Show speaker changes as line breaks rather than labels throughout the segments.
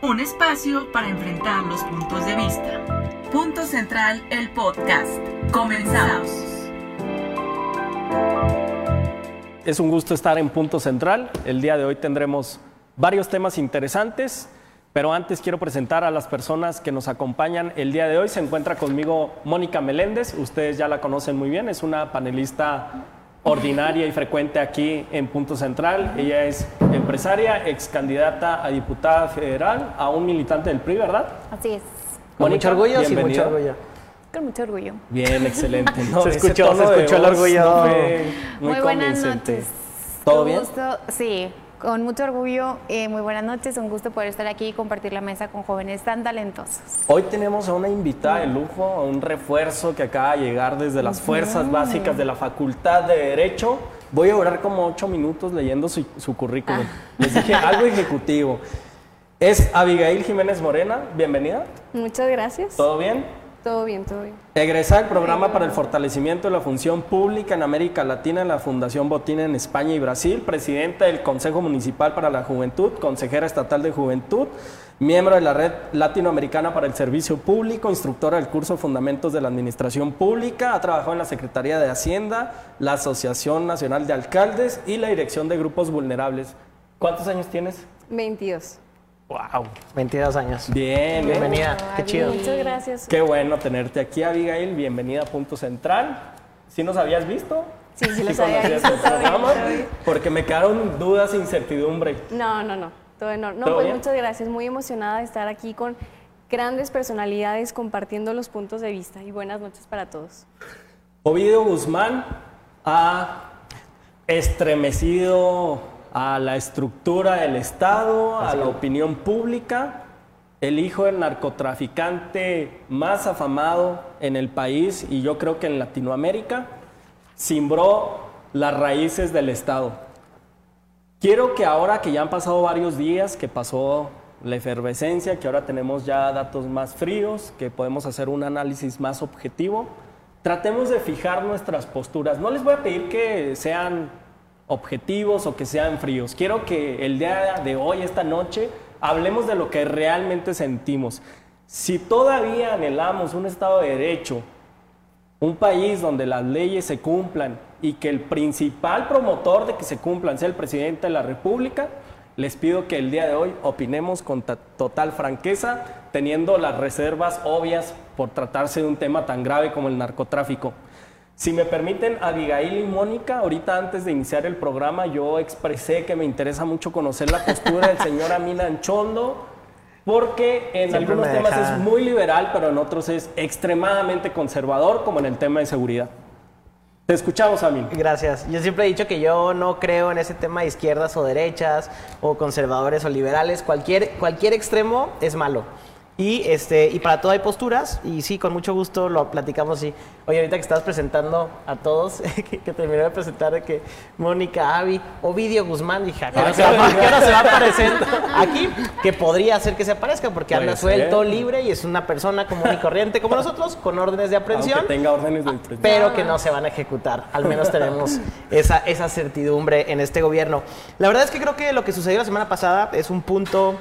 Un espacio para enfrentar los puntos de vista. Punto Central, el podcast. Comenzamos.
Es un gusto estar en Punto Central. El día de hoy tendremos varios temas interesantes, pero antes quiero presentar a las personas que nos acompañan el día de hoy. Se encuentra conmigo Mónica Meléndez, ustedes ya la conocen muy bien, es una panelista ordinaria y frecuente aquí en Punto Central. Ella es empresaria, ex candidata a diputada federal, a un militante del PRI, ¿verdad?
Así es.
Con mucho orgullo, sí,
bienvenida.
mucho orgullo.
Con mucho orgullo.
Bien, excelente. No,
Se escuchó, se escuchó el orgullo.
no muy,
Muy buenas
convincente.
noches.
¿Todo bien?
gusto, sí, con mucho orgullo. eh, muy buenas noches. Un gusto poder estar aquí y compartir la mesa con jóvenes tan talentosos.
Hoy tenemos a una invitada de lujo, a un refuerzo que acaba de llegar desde las fuerzas básicas de la Facultad de Derecho. Voy a durar como ocho minutos leyendo su, su currículum. Les dije algo ejecutivo. Es Abigail Jiménez Morena, bienvenida.
Muchas gracias.
¿Todo bien?
Todo bien, todo bien.
Egresada del programa para el fortalecimiento de la función pública en América Latina en la Fundación Botín en España y Brasil, presidenta del Consejo Municipal para la Juventud, consejera estatal de Juventud, miembro de la Red Latinoamericana para el Servicio Público, instructora del curso Fundamentos de la Administración Pública, ha trabajado en la Secretaría de Hacienda, la Asociación Nacional de Alcaldes y la Dirección de Grupos Vulnerables. ¿Cuántos años tienes?
22.
¡Wow!
22 años.
Bien.
Bienvenida, qué chido.
Muchas gracias.
Qué bueno tenerte aquí, Abigail. Bienvenida a Punto Central. ¿Sí nos habías visto?
Sí, sí los
¿Sí
había
conocías
visto,
programa? Porque me quedaron dudas e incertidumbre.
No, no, no. Todo en orden. No,
¿Todo
pues
bien?
muchas gracias. Muy emocionada de estar aquí con grandes personalidades compartiendo los puntos de vista. Y buenas noches para todos.
Ovidio Guzmán ha estremecido a la estructura del Estado, a la opinión pública. El hijo del narcotraficante más afamado en el país y yo creo que en Latinoamérica, simbró las raíces del Estado. Quiero que ahora que ya han pasado varios días, que pasó la efervescencia, que ahora tenemos ya datos más fríos, que podemos hacer un análisis más objetivo, tratemos de fijar nuestras posturas. No les voy a pedir que sean objetivos o que sean fríos. Quiero que el día de hoy, esta noche, hablemos de lo que realmente sentimos. Si todavía anhelamos un Estado de Derecho, un país donde las leyes se cumplan y que el principal promotor de que se cumplan sea el presidente de la República, les pido que el día de hoy opinemos con ta- total franqueza, teniendo las reservas obvias por tratarse de un tema tan grave como el narcotráfico. Si me permiten, Abigail y Mónica, ahorita antes de iniciar el programa, yo expresé que me interesa mucho conocer la postura del señor Amin Anchondo, porque en
Siempre
algunos temas
deja-
es muy liberal, pero en otros es extremadamente conservador, como en el tema de seguridad. Te escuchamos, Amin.
Gracias. Yo siempre he dicho que yo no creo en ese tema de izquierdas o derechas o conservadores o liberales. Cualquier, cualquier extremo es malo. Y, este, y para todo hay posturas y sí, con mucho gusto lo platicamos. Sí. Oye, ahorita que estás presentando a todos, que, que terminé de presentar de que Mónica, Avi, Ovidio Guzmán, dije, ¿a qué hora se va- a aparecer aquí? Que podría ser que se aparezca porque anda suelto, libre y es una persona común y corriente como nosotros, con órdenes de aprehensión
Aunque tenga órdenes de prisión.
pero que no se van a ejecutar. Al menos tenemos esa, esa certidumbre en este gobierno. La verdad es que creo que lo que sucedió la semana pasada es un punto,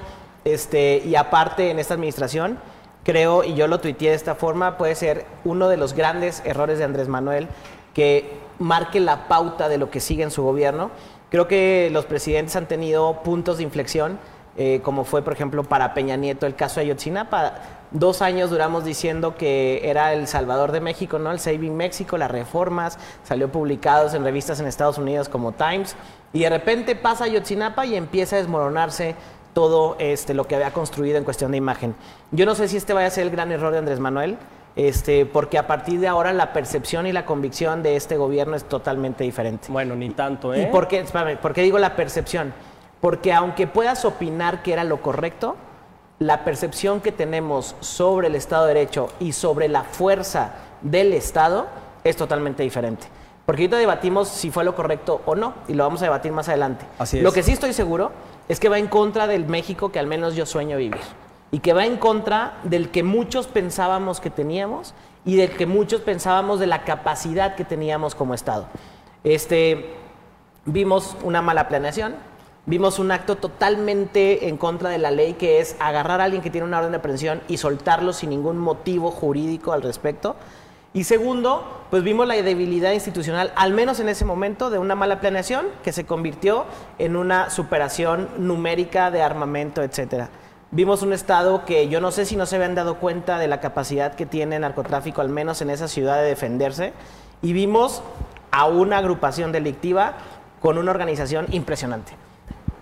este, y aparte en esta administración, creo, y yo lo tuiteé de esta forma, puede ser uno de los grandes errores de Andrés Manuel que marque la pauta de lo que sigue en su gobierno. Creo que los presidentes han tenido puntos de inflexión, eh, como fue, por ejemplo, para Peña Nieto el caso de Ayotzinapa. Dos años duramos diciendo que era el Salvador de México, ¿no? El Saving México, las reformas, salió publicados en revistas en Estados Unidos como Times, y de repente pasa Ayotzinapa y empieza a desmoronarse todo este, lo que había construido en cuestión de imagen. Yo no sé si este vaya a ser el gran error de Andrés Manuel, este, porque a partir de ahora la percepción y la convicción de este gobierno es totalmente diferente.
Bueno, ni tanto, ¿eh?
¿Y por qué, espérame, por qué digo la percepción? Porque aunque puedas opinar que era lo correcto, la percepción que tenemos sobre el Estado de Derecho y sobre la fuerza del Estado es totalmente diferente. Porque ahorita debatimos si fue lo correcto o no, y lo vamos a debatir más adelante.
Así es.
Lo que sí estoy seguro es que va en contra del México que al menos yo sueño vivir. Y que va en contra del que muchos pensábamos que teníamos y del que muchos pensábamos de la capacidad que teníamos como Estado. Este, vimos una mala planeación, Vimos un acto totalmente en contra de la ley, que es agarrar a alguien que tiene una orden de aprehensión y soltarlo sin ningún motivo jurídico al respecto. Y segundo, pues vimos la debilidad institucional, al menos en ese momento, de una mala planeación que se convirtió en una superación numérica de armamento, etcétera. Vimos un Estado que yo no sé si no se habían dado cuenta de la capacidad que tiene narcotráfico, al menos en esa ciudad, de defenderse. Y vimos a una agrupación delictiva con una organización impresionante.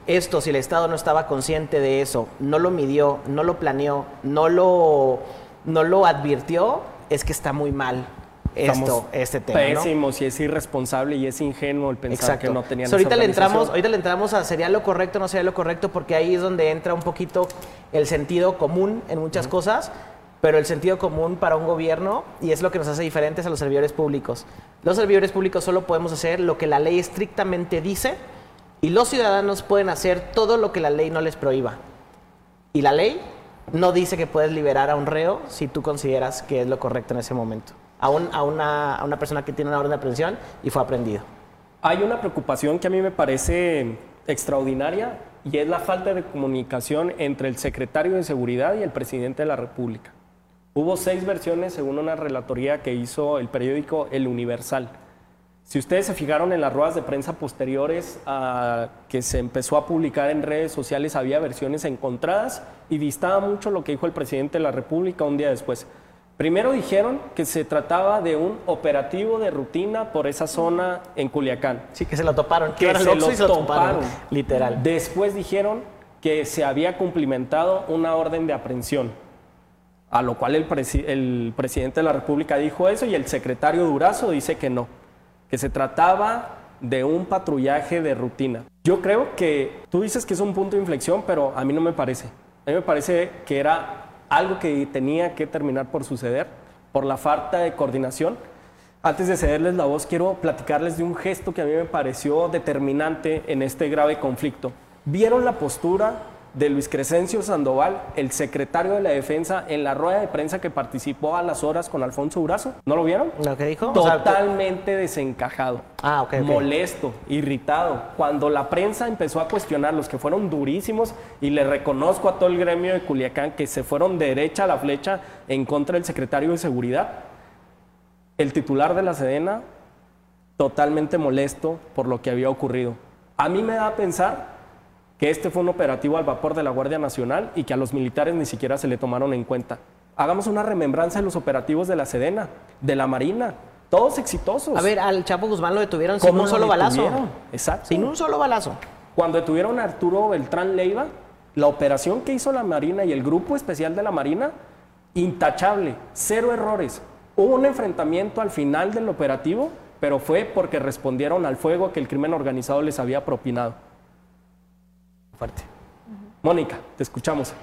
Esto, si el Estado no estaba consciente de eso, no lo midió, no lo planeó, no lo, no lo advirtió, es que está muy mal esto, este tema.
Pésimos y es irresponsable y es ingenuo el pensar que no tenían
ahorita le entramos, ahorita le entramos a sería lo correcto, no sería lo correcto, porque ahí es donde entra un poquito el sentido común en muchas cosas, pero el sentido común para un gobierno, y es lo que nos hace diferentes a los servidores públicos. Los servidores públicos solo podemos hacer lo que la ley estrictamente dice, y los ciudadanos pueden hacer todo lo que la ley no les prohíba. Y la ley no dice que puedes liberar a un reo si tú consideras que es lo correcto en ese momento. A, a, una, a una persona que tiene una orden de aprehensión y fue aprendido.
Hay una preocupación que a mí me parece extraordinaria y es la falta de comunicación entre el secretario de Seguridad y el presidente de la República. Hubo seis versiones según una relatoría que hizo el periódico El Universal. Si ustedes se fijaron en las ruedas de prensa posteriores a que se empezó a publicar en redes sociales, había versiones encontradas y distaba mucho lo que dijo el presidente de la República un día después. Primero dijeron que se trataba de un operativo de rutina por esa zona en Culiacán.
Sí, que se lo toparon.
Que se lo, toparon,
literal.
Después dijeron que se había cumplimentado una orden de aprehensión, a lo cual el, el presidente de la República dijo eso y el secretario Durazo dice que no que se trataba de un patrullaje de rutina. Yo creo que tú dices que es un punto de inflexión, pero a mí no me parece. A mí me parece que era algo que tenía que terminar por suceder por la falta de coordinación. Antes de cederles la voz, quiero platicarles de un gesto que a mí me pareció determinante en este grave conflicto. ¿Vieron la postura de Luis Crescencio Sandoval, el secretario de la Defensa, en la rueda de prensa que participó a las horas con Alfonso Urazo. ¿No lo vieron?
¿Lo que dijo?
Totalmente desencajado.
Ah, ok.
Molesto, irritado. Cuando la prensa empezó a cuestionar los que fueron durísimos, y le reconozco a todo el gremio de Culiacán que se fueron derecha a la flecha en contra del secretario de Seguridad, el titular de la Sedena totalmente molesto por lo que había ocurrido. A mí me da a pensar que este fue un operativo al vapor de la Guardia Nacional y que a los militares ni siquiera se le tomaron en cuenta. Hagamos una remembranza de los operativos de la Sedena, de la Marina, todos exitosos.
A ver, al Chapo Guzmán lo detuvieron sin un solo balazo.
Exacto.
Sin un solo balazo.
Cuando detuvieron a Arturo Beltrán Leiva, la operación que hizo la Marina y el grupo especial de la Marina, intachable, cero errores. Hubo un enfrentamiento al final del operativo, pero fue porque respondieron al fuego que el crimen organizado les había propinado fuerte. Mónica, te escuchamos.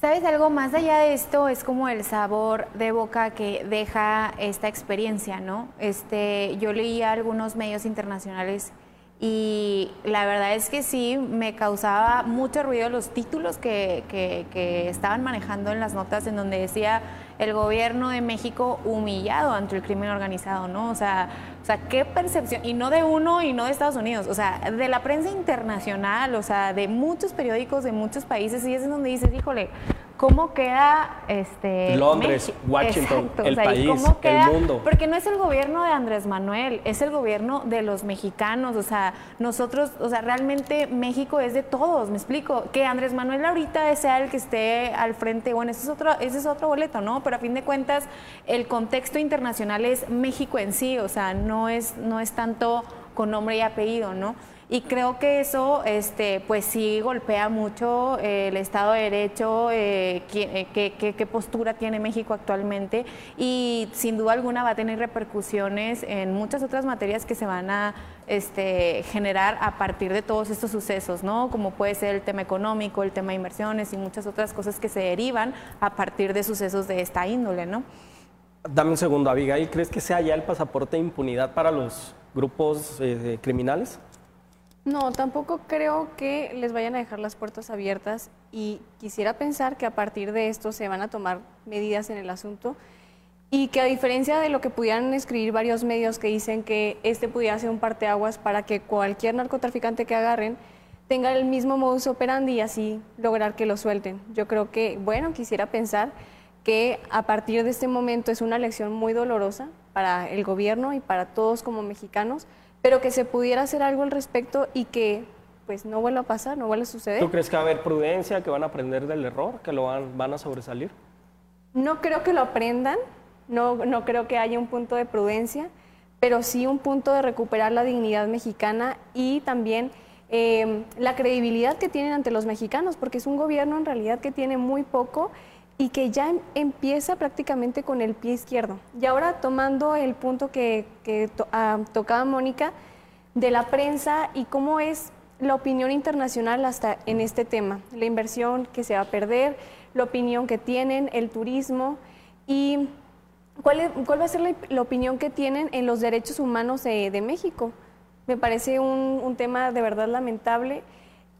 ¿Sabes algo más allá de esto? Es como el sabor de boca que deja esta experiencia, ¿no? Este, yo leía algunos medios internacionales y la verdad es que sí, me causaba mucho ruido los títulos que, que, estaban manejando en las notas en donde decía el gobierno de México humillado ante el crimen organizado, ¿no? O sea, o sea, qué percepción, y no de uno y no de Estados Unidos, o sea, de la prensa internacional, o sea, de muchos periódicos de muchos países, y es en donde dices, híjole, cómo queda este
Londres, Washington, el país, el mundo.
Porque no es el gobierno de Andrés Manuel, es el gobierno de los mexicanos, o sea, nosotros, o sea, realmente México es de todos, me explico, que Andrés Manuel ahorita sea el que esté al frente, bueno, ese es otro ese es otro boleto, ¿no? Pero a fin de cuentas el contexto internacional es México en sí, o sea, no es no es tanto con nombre y apellido, ¿no? Y creo que eso, este, pues sí golpea mucho eh, el Estado de Derecho, eh, qué, qué, postura tiene México actualmente y sin duda alguna va a tener repercusiones en muchas otras materias que se van a este, generar a partir de todos estos sucesos, ¿no? Como puede ser el tema económico, el tema de inversiones y muchas otras cosas que se derivan a partir de sucesos de esta índole, ¿no?
Dame un segundo, Abigail, ¿crees que sea ya el pasaporte de impunidad para los grupos eh, criminales?
No, tampoco creo que les vayan a dejar las puertas abiertas y quisiera pensar que a partir de esto se van a tomar medidas en el asunto y que a diferencia de lo que pudieran escribir varios medios que dicen que este pudiera ser un parteaguas para que cualquier narcotraficante que agarren tenga el mismo modus operandi y así lograr que lo suelten. Yo creo que, bueno, quisiera pensar que a partir de este momento es una lección muy dolorosa para el gobierno y para todos como mexicanos, pero que se pudiera hacer algo al respecto y que pues no vuelva a pasar, no vuelva a suceder.
¿Tú crees que va a haber prudencia, que van a aprender del error, que lo van, van a sobresalir?
No creo que lo aprendan, no, no creo que haya un punto de prudencia, pero sí un punto de recuperar la dignidad mexicana y también eh, la credibilidad que tienen ante los mexicanos, porque es un gobierno en realidad que tiene muy poco y que ya em- empieza prácticamente con el pie izquierdo. Y ahora tomando el punto que, que to- ah, tocaba Mónica de la prensa y cómo es la opinión internacional hasta en este tema, la inversión que se va a perder, la opinión que tienen, el turismo y cuál, es- cuál va a ser la, la opinión que tienen en los derechos humanos de, de México. Me parece un, un tema de verdad lamentable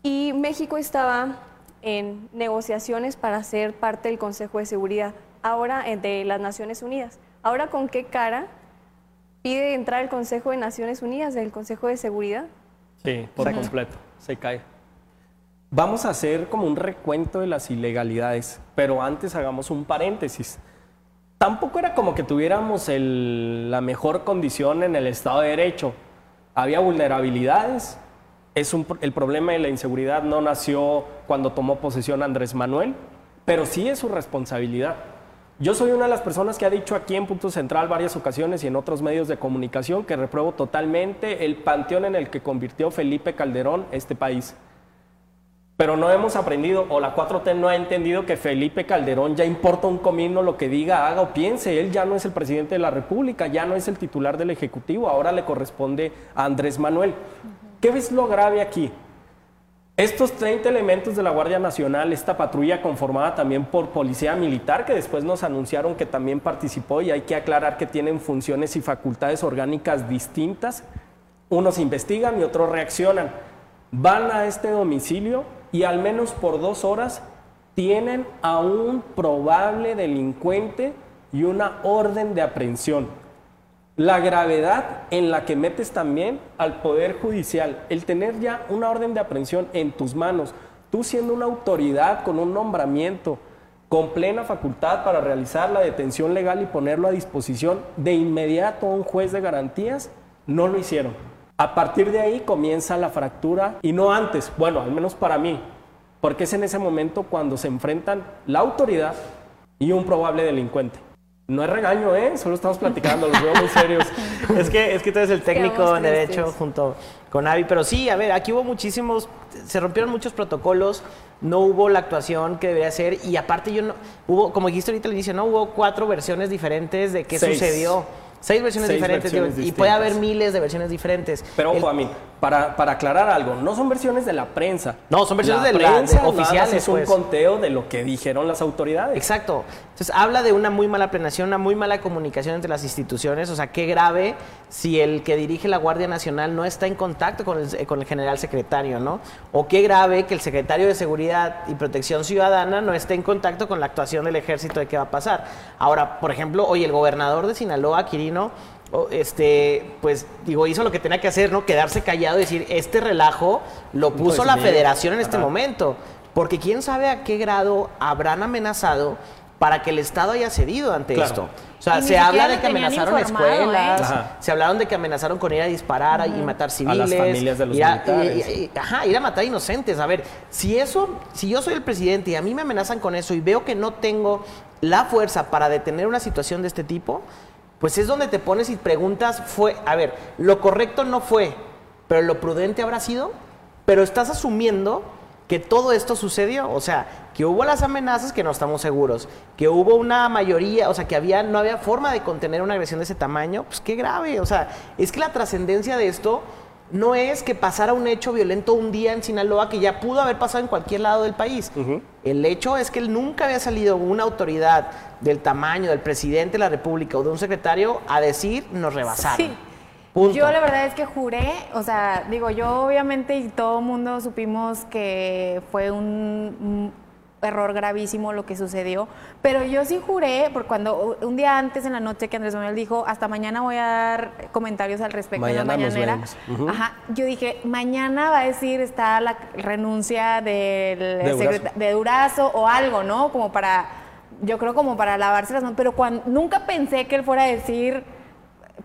y México estaba en negociaciones para ser parte del Consejo de Seguridad, ahora de las Naciones Unidas. Ahora, ¿con qué cara pide entrar al Consejo de Naciones Unidas, del Consejo de Seguridad?
Sí, por completo, se cae. Vamos a hacer como un recuento de las ilegalidades, pero antes hagamos un paréntesis. Tampoco era como que tuviéramos el- la mejor condición en el Estado de Derecho. Había vulnerabilidades. Es el problema de la inseguridad no nació cuando tomó posesión Andrés Manuel, pero sí es su responsabilidad. Yo soy una de las personas que ha dicho aquí en Punto Central varias ocasiones y en otros medios de comunicación que repruebo totalmente el panteón en el que convirtió Felipe Calderón este país. Pero no hemos aprendido, o la 4T no ha entendido que Felipe Calderón ya importa un comino lo que diga, haga o piense. Él ya no es el presidente de la República, ya no es el titular del Ejecutivo, ahora le corresponde a Andrés Manuel. ¿Qué es lo grave aquí? Estos 30 elementos de la Guardia Nacional, esta patrulla conformada también por policía militar, que después nos anunciaron que también participó y hay que aclarar que tienen funciones y facultades orgánicas distintas, unos investigan y otros reaccionan. Van a este domicilio y al menos por dos horas tienen a un probable delincuente y una orden de aprehensión. La gravedad en la que metes también al Poder Judicial, el tener ya una orden de aprehensión en tus manos, tú siendo una autoridad con un nombramiento, con plena facultad para realizar la detención legal y ponerlo a disposición de inmediato a un juez de garantías, no lo hicieron. A partir de ahí comienza la fractura y no antes, bueno, al menos para mí, porque es en ese momento cuando se enfrentan la autoridad y un probable delincuente. No es regaño, ¿eh? Solo estamos platicando, los veo muy serios.
es que es que tú eres el técnico en derecho
tristes.
junto con Avi, pero sí, a ver, aquí hubo muchísimos, se rompieron muchos protocolos, no hubo la actuación que debería ser y aparte yo no hubo, como dijiste ahorita al inicio, no hubo cuatro versiones diferentes de qué
Seis.
sucedió. Seis versiones
Seis
diferentes
versiones
digo, y puede haber miles de versiones diferentes.
Pero
El-
ojo a mí, para, para aclarar algo, no son versiones de la prensa.
No, son versiones
la
de la-
prensa
oficiales,
Es un
pues.
conteo de lo que dijeron las autoridades.
Exacto. Entonces habla de una muy mala planeación, una muy mala comunicación entre las instituciones. O sea, qué grave si el que dirige la Guardia Nacional no está en contacto con el, con el general secretario, ¿no? O qué grave que el secretario de Seguridad y Protección Ciudadana no esté en contacto con la actuación del ejército de qué va a pasar. Ahora, por ejemplo, hoy el gobernador de Sinaloa, Quirino, o, este, pues digo, hizo lo que tenía que hacer, ¿no? Quedarse callado y decir, este relajo lo puso
Pues
la
sí.
federación en este
Ajá.
momento. Porque quién sabe a qué grado habrán amenazado para que el Estado haya cedido ante
Claro.
esto. O sea, se habla de que amenazaron escuelas,
¿eh?
Ajá.
se hablaron de que amenazaron con ir a disparar y matar civiles.
familias de los
ir a-
militares.
y- y- ajá, ir a matar inocentes. A ver, si eso, si yo soy el presidente y a mí me amenazan con eso y veo que no tengo la fuerza para detener una situación de este tipo, pues es donde te pones y preguntas, fue, a ver, lo correcto no fue, pero lo prudente habrá sido, pero estás asumiendo que todo esto sucedió, o sea, que hubo las amenazas que no estamos seguros, que hubo una mayoría, o sea, que había no había forma de contener una agresión de ese tamaño, pues qué grave, o sea, es que la trascendencia de esto no es que pasara un hecho violento un día en Sinaloa que ya pudo haber pasado en cualquier lado del país. El hecho es que él nunca había salido una autoridad del tamaño del presidente de la República o de un secretario a decir nos rebasaron.
Sí.
Punto.
Yo la verdad es que juré, o sea, digo, yo obviamente y todo el mundo supimos que fue un, error gravísimo lo que sucedió, pero yo sí juré, por cuando un día antes en la noche que Andrés Manuel dijo, hasta mañana voy a dar comentarios al respecto de la
Mañana
mañanera, ajá, yo dije, mañana va a decir está la renuncia del
De Durazo.
de Durazo o algo, ¿no? Como para, yo creo como para lavarse las manos, pero cuando, nunca pensé que él fuera a decir,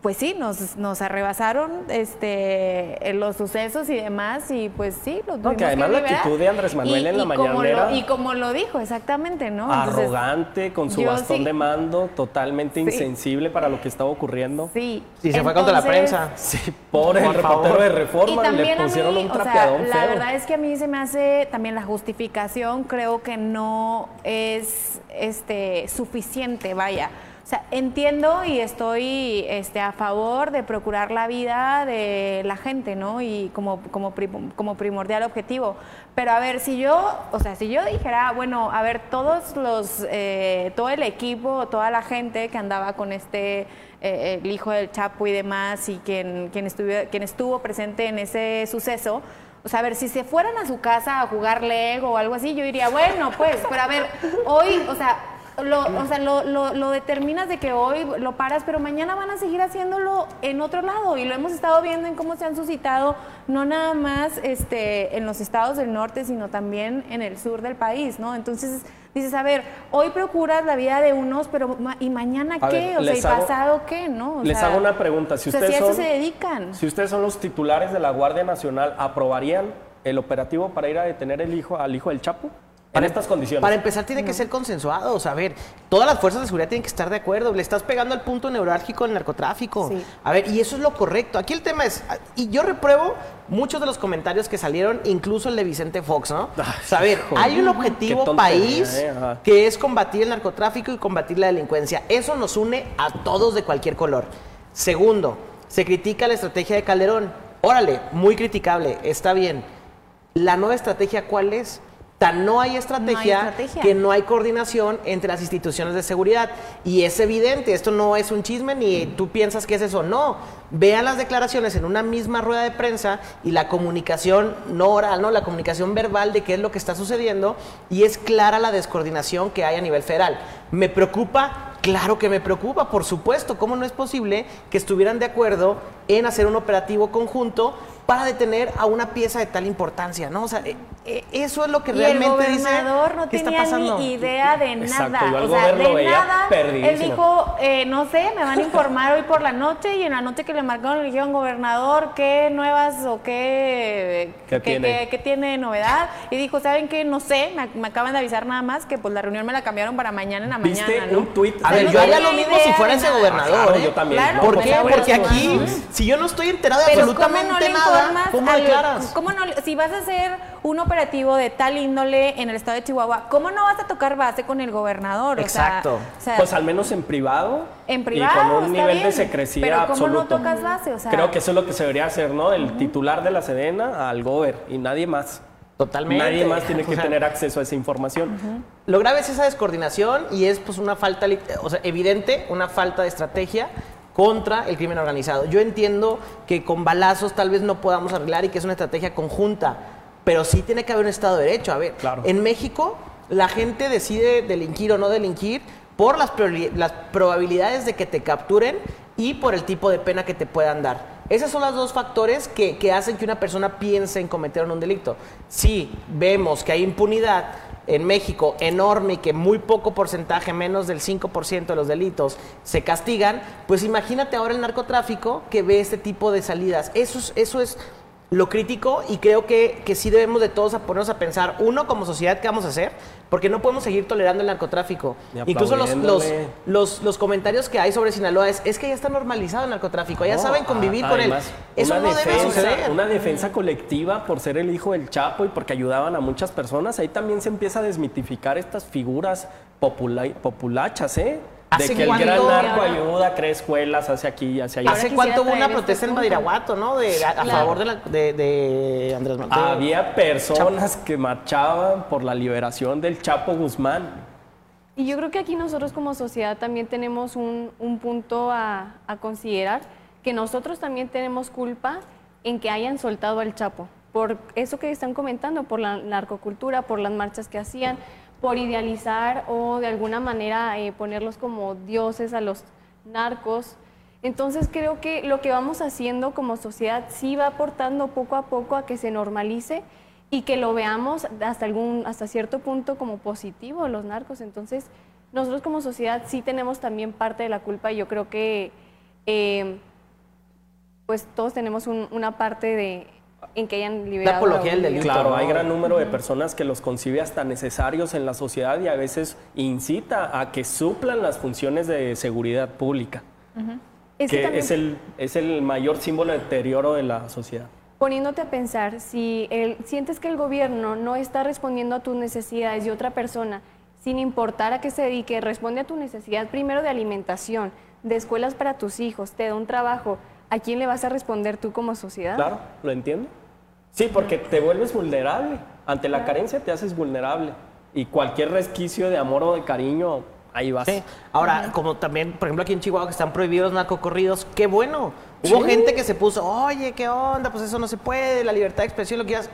pues sí, nos, nos arrebasaron este, los sucesos y demás, y pues sí, lo tuvimos
que además la
liberar.
actitud de Andrés Manuel en la
como lo-
mañanera-
y como lo dijo, exactamente, ¿no? Entonces,
Arrogante, con su bastón
sí-
de mando, totalmente
Sí.
insensible para lo que estaba ocurriendo.
Sí.
Sí, se fue contra la prensa.
Sí, pobre
Por
el reportero
favor.
de
Y
Reforma, le
también a
pusieron
mí,
un
o sea,
trapeadón
la
feo.
verdad es que a mí se me hace también la justificación, creo que no es este suficiente, vaya. O sea, entiendo y estoy este, a favor de procurar la vida de la gente, ¿no? Y como, como, como primordial objetivo. Pero a ver, si yo, o sea, si yo dijera, bueno, a ver, todos los, eh, todo el equipo, toda la gente que andaba con este, eh, el hijo del Chapo y demás, y quien, quien, estuvo, quien estuvo presente en ese suceso, o sea, a ver, si se fueran a su casa a jugar Lego o algo así, yo diría, bueno, pues, pero a ver, hoy, o sea, lo, o sea, lo, lo- lo determinas de que hoy lo paras, pero mañana van a seguir haciéndolo en otro lado. Y lo hemos estado viendo en cómo se han suscitado, no nada más este, en los estados del norte, sino también en el sur del país, ¿no? Entonces dices, a ver, hoy procuras la vida de unos, pero ma- ¿y mañana
A
qué?
ver,
o sea, ¿y
hago-
pasado qué? ¿no? O
Les
sea,
hago una pregunta. Si
o sea,
ustedes
si a eso
son-
se dedican.
Si ustedes son los titulares de la Guardia Nacional, ¿aprobarían el operativo para ir a detener el hijo, al hijo del Chapo? En estas condiciones.
Para empezar, tiene que ser consensuados. A ver, todas las fuerzas de seguridad tienen que estar de acuerdo. Le estás pegando al punto neurálgico del narcotráfico.
Sí.
A ver, y eso es lo correcto. Aquí el tema es, y yo repruebo muchos de los comentarios que salieron, incluso el de Vicente Fox, ¿no? O sea, a ver,
hijo,
hay un objetivo
tontería,
país
eh,
que es combatir el narcotráfico y combatir la delincuencia. Eso nos une a todos de cualquier color. Segundo, se critica la estrategia de Calderón. Órale, muy criticable, está bien. La nueva estrategia, ¿cuál es? Tan no hay estrategia,
estrategia.
que no hay coordinación entre las instituciones de seguridad. Y es evidente, esto no es un chisme ni tú piensas que es eso. No, vean las declaraciones en una misma rueda de prensa y la comunicación no oral, ¿no? la comunicación verbal de qué es lo que está sucediendo y es clara la descoordinación que hay a nivel federal. ¿Me preocupa? Claro que me preocupa, por supuesto. ¿Cómo no es posible que estuvieran de acuerdo en hacer un operativo conjunto para detener a una pieza de tal importancia? ¿no? O sea, eh, eh, eso es lo que
Y el
realmente dice
gobernador no
¿qué está
tenía ni idea de
Exacto,
nada.
yo al
o sea, de
veía
nada. Él
perdidísimo.
dijo, eh, no sé, me van a informar hoy por la noche y en la noche que le marcaron le dijeron, gobernador, ¿qué nuevas o qué,
¿Qué tiene?
qué- qué tiene novedad? Y dijo, ¿saben qué? No sé, me, me acaban de avisar nada más que pues la reunión me la cambiaron para mañana en la
¿Viste
mañana, ¿no?
un tuit?
A ver, yo haría lo mismo si fuera
de
ese gobernador.
Claro,
¿eh?
yo también.
Claro,
¿Por
por
qué? Porque aquí,
Sí.
si yo no estoy enterado de absolutamente
¿cómo no le
nada, ¿cómo
al-
declaras?
¿cómo no si vas a hacer un operativo de tal índole en el estado de Chihuahua, ¿cómo no vas a tocar base con el gobernador?
Exacto.
o sea,
Pues al menos en privado.
En
Y
privado,
con un nivel
bien,
de secrecía
pero ¿cómo no
absoluto.
tocas base? O sea-
Creo que eso es lo que se debería hacer, ¿no? El titular de la Sedena al gober y nadie más.
Totalmente.
Nadie más tiene
O
que
sea,
tener acceso a esa información.
Lo grave es esa descoordinación y es pues una falta, o sea, evidente, una falta de estrategia contra el crimen organizado. Yo entiendo que con balazos tal vez no podamos arreglar y que es una estrategia conjunta, pero sí tiene que haber un Estado de Derecho. A ver,
Claro.
en México la gente decide delinquir o no delinquir por las, las probabilidades de que te capturen y por el tipo de pena que te puedan dar. Esos son los dos factores que, que hacen que una persona piense en cometer un delito. Si vemos que hay impunidad en México enorme y que muy poco porcentaje, menos del 5% de los delitos, se castigan, pues imagínate ahora el narcotráfico que ve este tipo de salidas. Eso es, eso es lo crítico y creo que, que sí debemos de todos a ponernos a pensar, uno, como sociedad, ¿qué vamos a hacer? Porque no podemos seguir tolerando el narcotráfico. Incluso los, los, los, los comentarios que hay sobre Sinaloa es, es que ya está normalizado el narcotráfico, ya
No,
saben convivir con él. Eso no debe suceder.
Una defensa colectiva por ser el hijo del Chapo y porque ayudaban a muchas personas. Ahí también se empieza a desmitificar estas figuras popula- populachas, ¿eh? De
¿Hace
que el
cuánto?
gran narco ayuda, crea escuelas, hace aquí y hace allá.
¿Hace cuánto hubo una
traer este
protesta en. Badiraguato, no? De, a, favor de, la- de, de Andrés Manuel.
Había personas que marchaban por la liberación del Chapo Guzmán.
Y yo creo que aquí nosotros como sociedad también tenemos un, un punto a, a considerar, que nosotros también tenemos culpa en que hayan soltado al Chapo, por eso que están comentando, por la narcocultura, por las marchas que hacían, por idealizar o de alguna manera eh, ponerlos como dioses a los narcos. Entonces creo que lo que vamos haciendo como sociedad sí va aportando poco a poco a que se normalice y que lo veamos hasta, algún, hasta cierto punto como positivo los narcos. Entonces nosotros como sociedad sí tenemos también parte de la culpa y yo creo que eh, pues todos tenemos un- una parte de en que hayan liberado.
apología
a
del delito.
Claro,
¿no?
hay gran número de personas que los concibe hasta necesarios en la sociedad y a veces incita a que suplan las funciones de seguridad pública,
Es que
es el, es el mayor símbolo de deterioro de la sociedad.
poniéndote a pensar, si el- sientes que el gobierno no está respondiendo a tus necesidades de otra persona, sin importar a qué se dedique, responde a tu necesidad primero de alimentación, de escuelas para tus hijos, te da un trabajo, ¿a quién le vas a responder tú como sociedad?
Claro, ¿lo entiendo? Sí, porque te vuelves vulnerable. Ante la carencia te haces vulnerable. Y cualquier resquicio de amor o de cariño, ahí vas.
Sí. Ahora, como también, por ejemplo, aquí en Chihuahua que están prohibidos narcocorridos, qué bueno. Hubo
Sí.
gente que se puso, oye, ¿qué onda? Pues eso no se puede, la libertad de expresión, lo que quieras.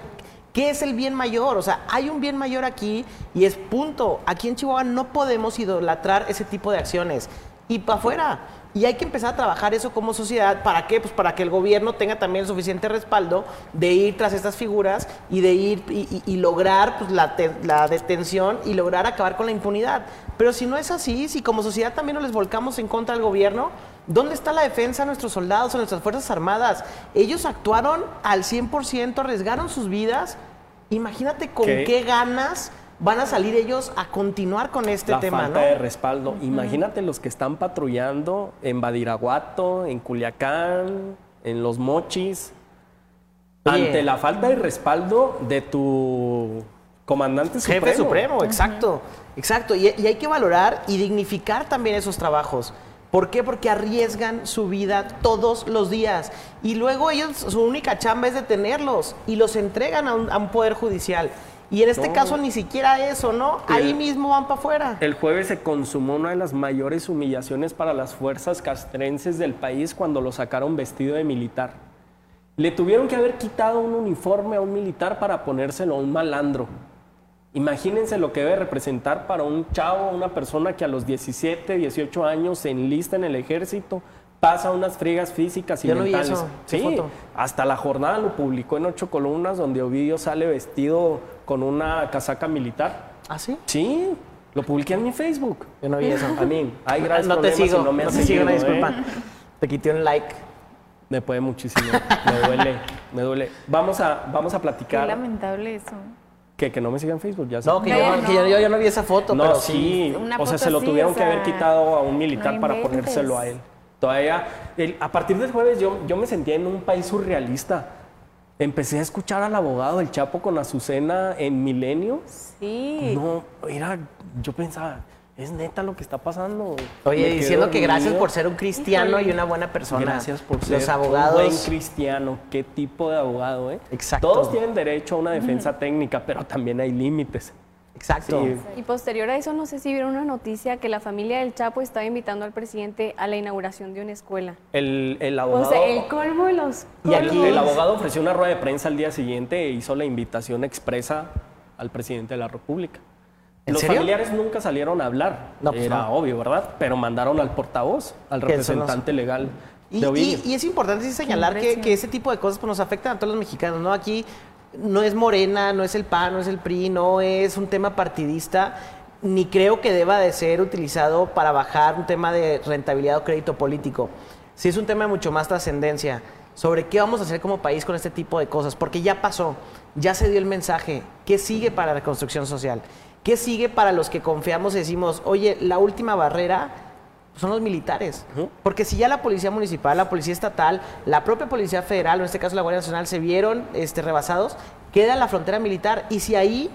¿Qué es el bien mayor? O sea, hay un bien mayor aquí y es punto. Aquí en Chihuahua no podemos idolatrar ese tipo de acciones. Y para afuera. Y hay que empezar a trabajar eso como sociedad. ¿Para qué? Pues para que el gobierno tenga también suficiente respaldo de ir tras estas figuras y de ir y, y- y lograr pues, la, te- la detención y lograr acabar con la impunidad. Pero si no es así, si como sociedad también nos les volcamos en contra del gobierno, ¿dónde está la defensa de nuestros soldados, de nuestras Fuerzas Armadas? Ellos actuaron al 100%, arriesgaron sus vidas. Imagínate con
¿Qué?
qué ganas van a salir ellos a continuar con este
la
tema,
falta
¿no?
de respaldo. Imagínate los que están patrullando en Badiraguato, en Culiacán, en Los Mochis.
Oye.
Ante la falta de respaldo de tu comandante supremo.
Jefe supremo, exacto, exacto. Y, y hay que valorar y dignificar también esos trabajos. ¿Por qué? Porque arriesgan su vida todos los días. Y luego ellos, su única chamba es detenerlos y los entregan a un, a un poder judicial. Y en este
No.
caso ni siquiera eso, ¿no?
Sí.
Ahí mismo van para afuera.
El jueves se consumó una de las mayores humillaciones para las fuerzas castrenses del país cuando lo sacaron vestido de militar. Le tuvieron que haber quitado un uniforme a un militar para ponérselo a un malandro. Imagínense lo que debe representar para un chavo, una persona que a los 17, 18 años se enlista en el ejército, pasa unas friegas físicas y
Yo vi
mentales.
eso, qué
sí,
foto.
hasta la jornada lo publicó en ocho columnas donde Ovidio sale vestido con una casaca militar.
¿Ah, sí?
Sí, lo publiqué en mi Facebook.
Yo no vi eso.
A mí, hay graves
no te sigo,
no
no,
me has
te sigo, una disculpa.
¿eh?
Te quité un like.
Me puede muchísimo, me duele, me duele. Vamos a, vamos a
Qué
platicar.
lamentable eso.
Que, que no me sigan en Facebook, ya.
No, que, yo,
No,
no, que yo, yo- yo no vi esa foto,
No,
pero
sí,
Una
o sea, se lo tuvieron
o
que haber quitado a un militar
no
para ponérselo a él. Todavía, el- a partir del jueves yo, yo me sentía en un país surrealista. Empecé a escuchar al abogado del Chapo con Azucena en Milenio.
Sí.
No, era, yo pensaba, es neta lo que está pasando.
Oye,
Me
diciendo que gracias por ser un cristiano
Híjole.
y una buena persona.
Gracias por ser
Los abogados.
un buen cristiano. ¿Qué tipo de abogado, eh?
Exacto.
Todos tienen derecho a una defensa técnica, pero también hay límites.
Exacto.
Sí.
Y posterior a eso, no sé si vieron una noticia que la familia del Chapo estaba invitando al presidente a la inauguración de una escuela.
El, el
O
abogado...
sea, el colmo de los
Y aquí-.
El abogado ofreció una rueda de prensa al día siguiente e hizo la invitación expresa al presidente de la República.
¿En
Los
serio?
familiares nunca salieron a hablar,
No, pues
era
no.
obvio, ¿verdad? Pero mandaron al portavoz, al representante legal
Y, es importante sí señalar que, que ese tipo de cosas pues, nos afectan a todos los mexicanos, ¿no? Aquí no es Morena, no es el PAN, no es el PRI, no es un tema partidista, ni creo que deba de ser utilizado para bajar un tema de rentabilidad o crédito político. Sí es un tema de mucho más trascendencia sobre qué vamos a hacer como país con este tipo de cosas, porque ya pasó, ya se dio el mensaje, ¿qué sigue para la reconstrucción social? ¿Qué sigue para los que confiamos y decimos, oye, la última barrera son los militares. Porque si ya la policía municipal, la policía estatal, la propia policía federal, o en este caso la Guardia Nacional, se vieron este, rebasados, queda la frontera militar. Y si ahí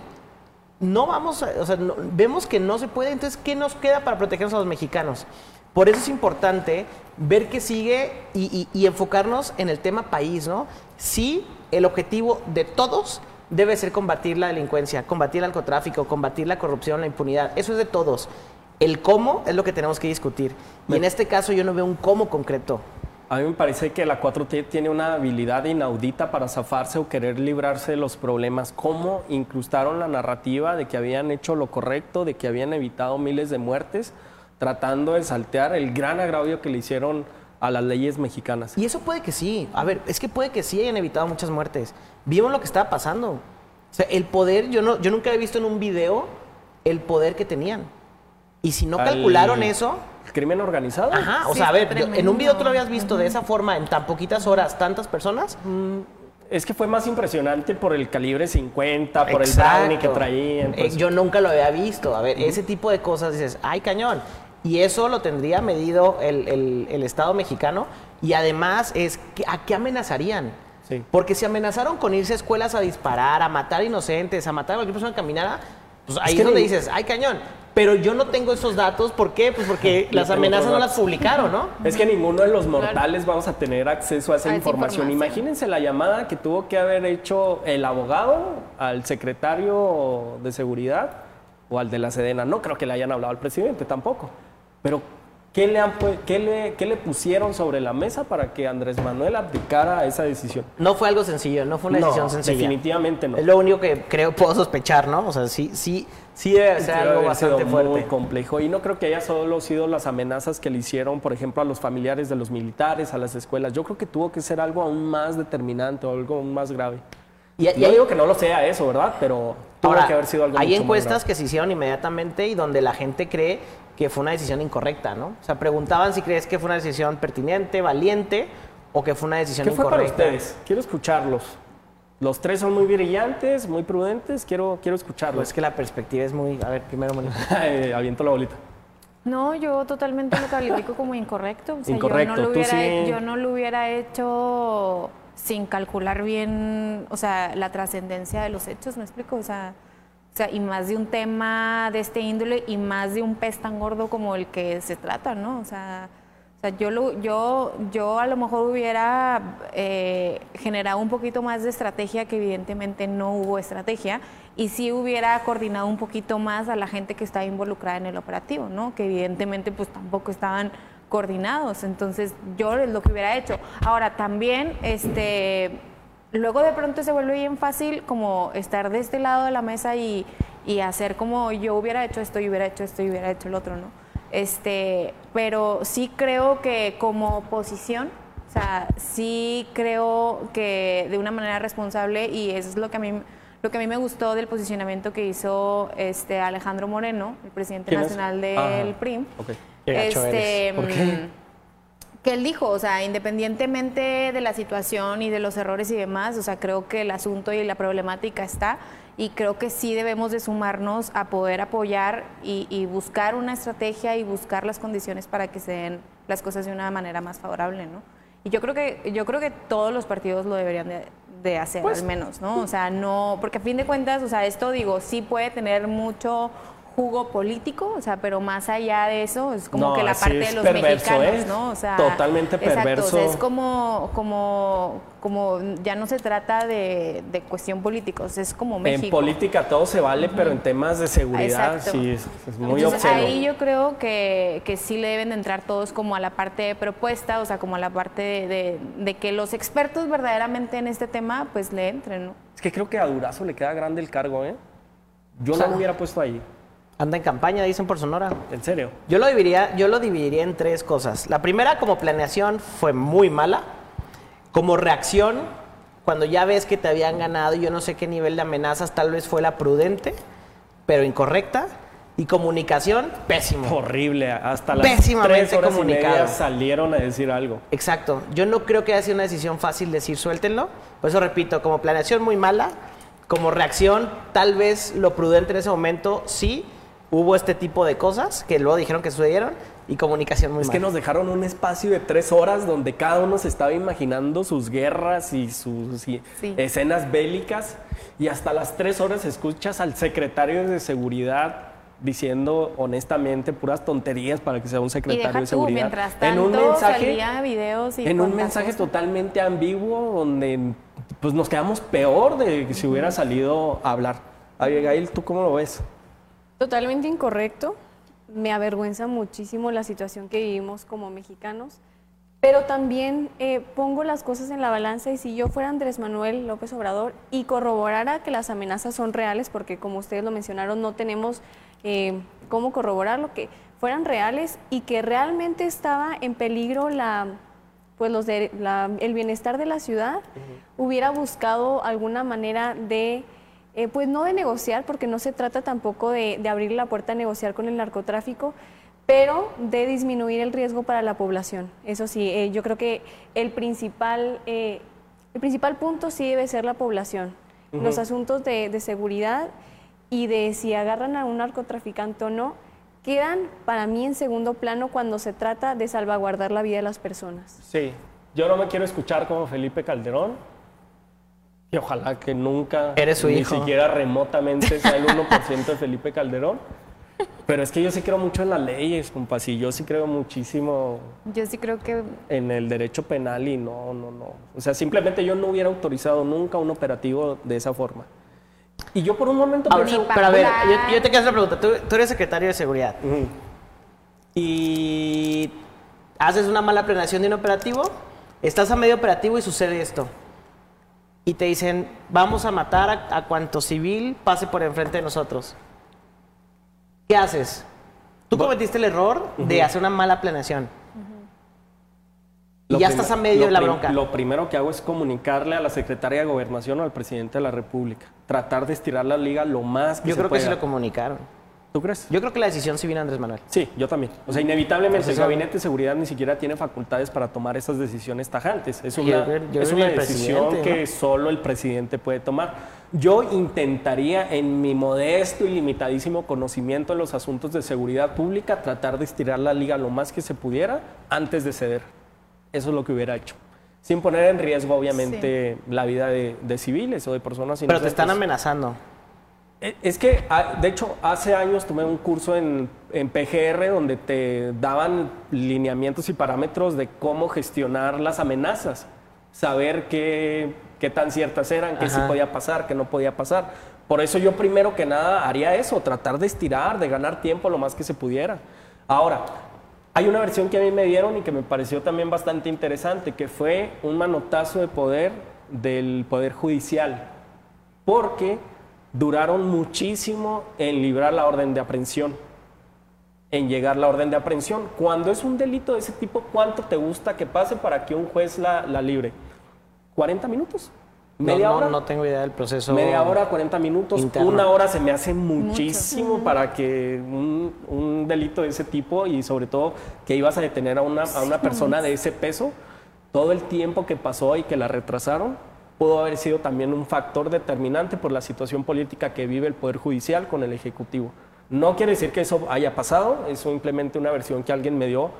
no vamos, a- o sea, no- vemos que no se puede, entonces, ¿qué nos queda para protegernos a los mexicanos? Por eso es importante ver qué sigue y, y- y enfocarnos en el tema país, ¿no? Sí, el objetivo de todos debe ser combatir la delincuencia, combatir el narcotráfico, combatir la corrupción, la impunidad. Eso es de todos. El cómo es lo que tenemos que discutir. Y en este caso yo no veo un cómo concreto.
A mí me parece que la 4T tiene una habilidad inaudita para zafarse o querer librarse de los problemas. ¿Cómo incrustaron la narrativa de que habían hecho lo correcto, de que habían evitado miles de muertes, tratando de saltear el gran agravio que le hicieron a las leyes mexicanas?
Y eso puede que sí. A ver, es que puede que sí hayan evitado muchas muertes. Vimos lo que estaba pasando. O sea, el poder, yo, no, yo nunca he visto en un video el poder que tenían. Y si no
Al-
calcularon eso,
¿El crimen organizado?
Ajá, o
Sí,
sea, a ver, yo- en un video tú lo habías visto de esa forma, en tan poquitas horas, tantas personas.
Es que fue más impresionante por el calibre 50, por el brownie que traían.
Eh,
pues.
yo nunca lo había visto. A ver, ese tipo de cosas dices, ay, cañón. Y eso lo tendría medido el, el- el Estado mexicano. Y además es, ¿a qué amenazarían?
Sí.
Porque si amenazaron con irse a escuelas a disparar, a matar inocentes, a matar a cualquier persona que caminara, pues ahí es,
que
donde
ni-
dices, ay, cañón. Pero yo no tengo esos datos. ¿Por qué? Pues porque las amenazas no las publicaron, ¿no?
Es que ninguno de los mortales vamos a tener acceso a esa,
A esa
información.
información.
Imagínense la llamada que tuvo que haber hecho el abogado al secretario de seguridad o al de la Sedena. No creo que le hayan hablado al presidente tampoco. Pero, ¿qué le, han, qué le, qué le pusieron sobre la mesa para que Andrés Manuel abdicara esa decisión?
No fue algo sencillo, no fue una
No,
decisión sencilla.
definitivamente no.
Es lo único que creo puedo sospechar, ¿no? O sea, sí, sí, sí debe ser algo bastante fuerte.
muy complejo. Y no creo que haya solo sido las amenazas que le hicieron, por ejemplo, a los familiares de los militares, a las escuelas. Yo creo que tuvo que ser algo aún más determinante o algo aún más grave.
Y, y
no
hay,
digo que no lo sea eso, ¿verdad? Pero tuvo
ahora,
que haber sido algo
hay
mucho más
encuestas
grave.
que se hicieron inmediatamente y donde la gente cree que fue una decisión incorrecta, ¿no? O sea, preguntaban si crees que fue una decisión pertinente, valiente o que fue una decisión
¿Qué fue para
incorrecta.
ustedes? Quiero escucharlos. Los tres son muy brillantes, muy prudentes. Quiero, quiero
Pues
escucharlos.
es que la perspectiva es muy... A ver, primero...
Eh, Aviento la bolita.
No, yo totalmente lo califico como incorrecto. O sea,
Incorrecto,
Yo no, lo
tú
hubiera,
sí.
yo no lo hubiera hecho sin calcular bien, o sea, la trascendencia de los hechos, ¿me explico? O sea, o sea, y más de un tema de este índole y más de un pez tan gordo como el que se trata, ¿no? O sea, o sea yo, lo, yo, yo a lo mejor hubiera eh, generado un poquito más de estrategia, que evidentemente no hubo estrategia, y sí hubiera coordinado un poquito más a la gente que estaba involucrada en el operativo, ¿no? Que evidentemente pues tampoco estaban coordinados. Entonces, yo es lo que hubiera hecho. Ahora, también, este, luego de pronto se vuelve bien fácil como estar de este lado de la mesa y, y hacer como yo hubiera hecho esto, y hubiera hecho esto, y hubiera hecho el otro, ¿no? Este, pero sí creo que como oposición, o sea, sí creo que de una manera responsable y eso es lo que a mí lo que a mí me gustó del posicionamiento que hizo este Alejandro Moreno, el presidente nacional del. PRIM.
Ok.
Qué gacho
Este,
eres. ¿Por qué?
Que él dijo, o sea, independientemente de la situación y de los errores y demás, o sea, creo que el asunto y la problemática está y creo que sí debemos de sumarnos a poder apoyar y, y buscar una estrategia y buscar las condiciones para que se den las cosas de una manera más favorable, ¿no? Y yo creo que yo creo que todos los partidos lo deberían de, de hacer,
Pues,
al menos, ¿no? O sea, no, porque a fin de cuentas, o sea, esto digo, sí puede tener mucho jugo político, o sea, pero más allá de eso, es como
No,
que la parte
es
de los
perverso,
mexicanos,
¿eh?
¿no? O sea,
Totalmente
exacto, o sea,
perverso.
es como, como, como, ya no se trata de, de cuestión políticos, es como México.
En política todo se vale, pero en temas de seguridad
Exacto.
sí es, es muy
Entonces,
obsceno.
ahí yo creo que, que sí le deben de entrar todos como a la parte de propuesta, o sea, como a la parte de, de- de que los expertos verdaderamente en este tema, pues le entren, ¿no?
Es que creo que a Durazo le queda grande el cargo, ¿eh? Yo
O sea,
no lo hubiera puesto ahí,
Anda en campaña, dicen por Sonora.
en serio.
Yo lo dividiría, yo lo dividiría en tres cosas. La primera, como planeación, fue muy mala. Como reacción, cuando ya ves que te habían ganado, y yo no sé qué nivel de amenazas, tal vez fue la prudente, pero incorrecta. Y comunicación, pésimo.
Horrible, hasta las
Pésimamente
tres horas y media
comunicado.
salieron a decir algo.
Exacto. Yo no creo que haya sido una decisión fácil decir suéltenlo. Por eso repito, como planeación muy mala, como reacción, tal vez lo prudente en ese momento sí hubo este tipo de cosas que luego dijeron que sucedieron y comunicación muy
Es
mala.
que nos dejaron un espacio de tres horas donde cada uno se estaba imaginando sus guerras y sus y-
Sí.
escenas bélicas y hasta las tres horas escuchas al secretario de seguridad diciendo honestamente puras tonterías para que sea un
Y
secretario
deja
de
tú,
seguridad.
mientras tanto salía videos y
en un mensaje
cosas.
totalmente ambiguo donde pues nos quedamos peor de que si hubiera salido a hablar. Abigail, ¿tú cómo lo ves?
Totalmente incorrecto. Me avergüenza muchísimo la situación que vivimos como mexicanos, pero también eh, pongo las cosas en la balanza y si yo fuera Andrés Manuel López Obrador y corroborara que las amenazas son reales, porque como ustedes lo mencionaron, no tenemos eh, cómo corroborarlo, que fueran reales y que realmente estaba en peligro la, pues los de, la- el bienestar de la ciudad, hubiera buscado alguna manera de, eh, pues no de negociar, porque no se trata tampoco de, de abrir la puerta a negociar con el narcotráfico, pero de disminuir el riesgo para la población. Eso sí, eh, yo creo que el principal, eh, el principal punto sí debe ser la población. Los asuntos de, de seguridad y de si agarran a un narcotraficante o no, quedan para mí en segundo plano cuando se trata de salvaguardar la vida de las personas.
Sí, yo no me quiero escuchar como Felipe Calderón. Y ojalá que nunca,
Eres su
ni
hijo.
siquiera remotamente sea el 1% de Felipe Calderón. Pero es que yo sí creo mucho en las leyes, compas, y yo sí creo muchísimo
Yo sí creo que
en el derecho penal y no, no, no. O sea, simplemente yo no hubiera autorizado nunca un operativo de esa forma. Y yo por un momento
Ahora,
pensé,
pero a ver, yo, yo te quiero hacer una pregunta. Tú, tú eres secretario de seguridad y haces una mala planeación de un operativo, estás a medio operativo y sucede esto. Y te dicen, vamos a matar a, a cuanto civil pase por enfrente de nosotros. ¿Qué haces? Tú cometiste el error de hacer una mala planeación. Y
Lo
ya estás a medio de la bronca.
Lo primero que hago es comunicarle a la secretaria de Gobernación o al presidente de la República. Tratar de estirar la liga lo más que
Yo
se
creo que sí
pueda.
lo comunicaron.
¿Tú crees?
Yo creo que la decisión sí viene Andrés Manuel.
Sí, yo también. O sea, inevitablemente
Pues
el Gabinete de Seguridad ni siquiera tiene facultades para tomar esas decisiones tajantes. Es
Yo
una,
yo
es una
el
decisión que solo el presidente puede tomar. Yo intentaría, en mi modesto y limitadísimo conocimiento en los asuntos de seguridad pública, tratar de estirar la liga lo más que se pudiera antes de ceder. Eso es lo que hubiera hecho. Sin poner en riesgo, obviamente, la vida de, de civiles o de personas
Pero te
inocentes.
están amenazando.
Eh, Es que, ah, de hecho, hace años tomé un curso en, en PGR donde te daban lineamientos y parámetros de cómo gestionar las amenazas, saber qué, qué tan ciertas eran, qué sí
Ajá.
podía pasar, qué no podía pasar. Por eso yo primero que nada haría eso, tratar de estirar, de ganar tiempo lo más que se pudiera. Ahora, hay una versión que a mí me dieron y que me pareció también bastante interesante, que fue un manotazo de poder del Poder Judicial porque duraron muchísimo en librar la orden de aprehensión, en llegar la orden de aprehensión. Cuando es un delito de ese tipo, ¿cuánto te gusta que pase para que un juez la, la libre? ¿40 minutos? ¿Media
no,
hora?
no tengo idea del proceso.
Media hora, 40 minutos,
interno.
una hora se me hace muchísimo para que un, un delito de ese tipo y sobre todo que ibas a detener a una, a una persona de ese peso, todo el tiempo que pasó y que la retrasaron pudo haber sido también un factor determinante por la situación política que vive el Poder Judicial con el Ejecutivo. No quiere decir que eso haya pasado, es simplemente una versión que alguien me dio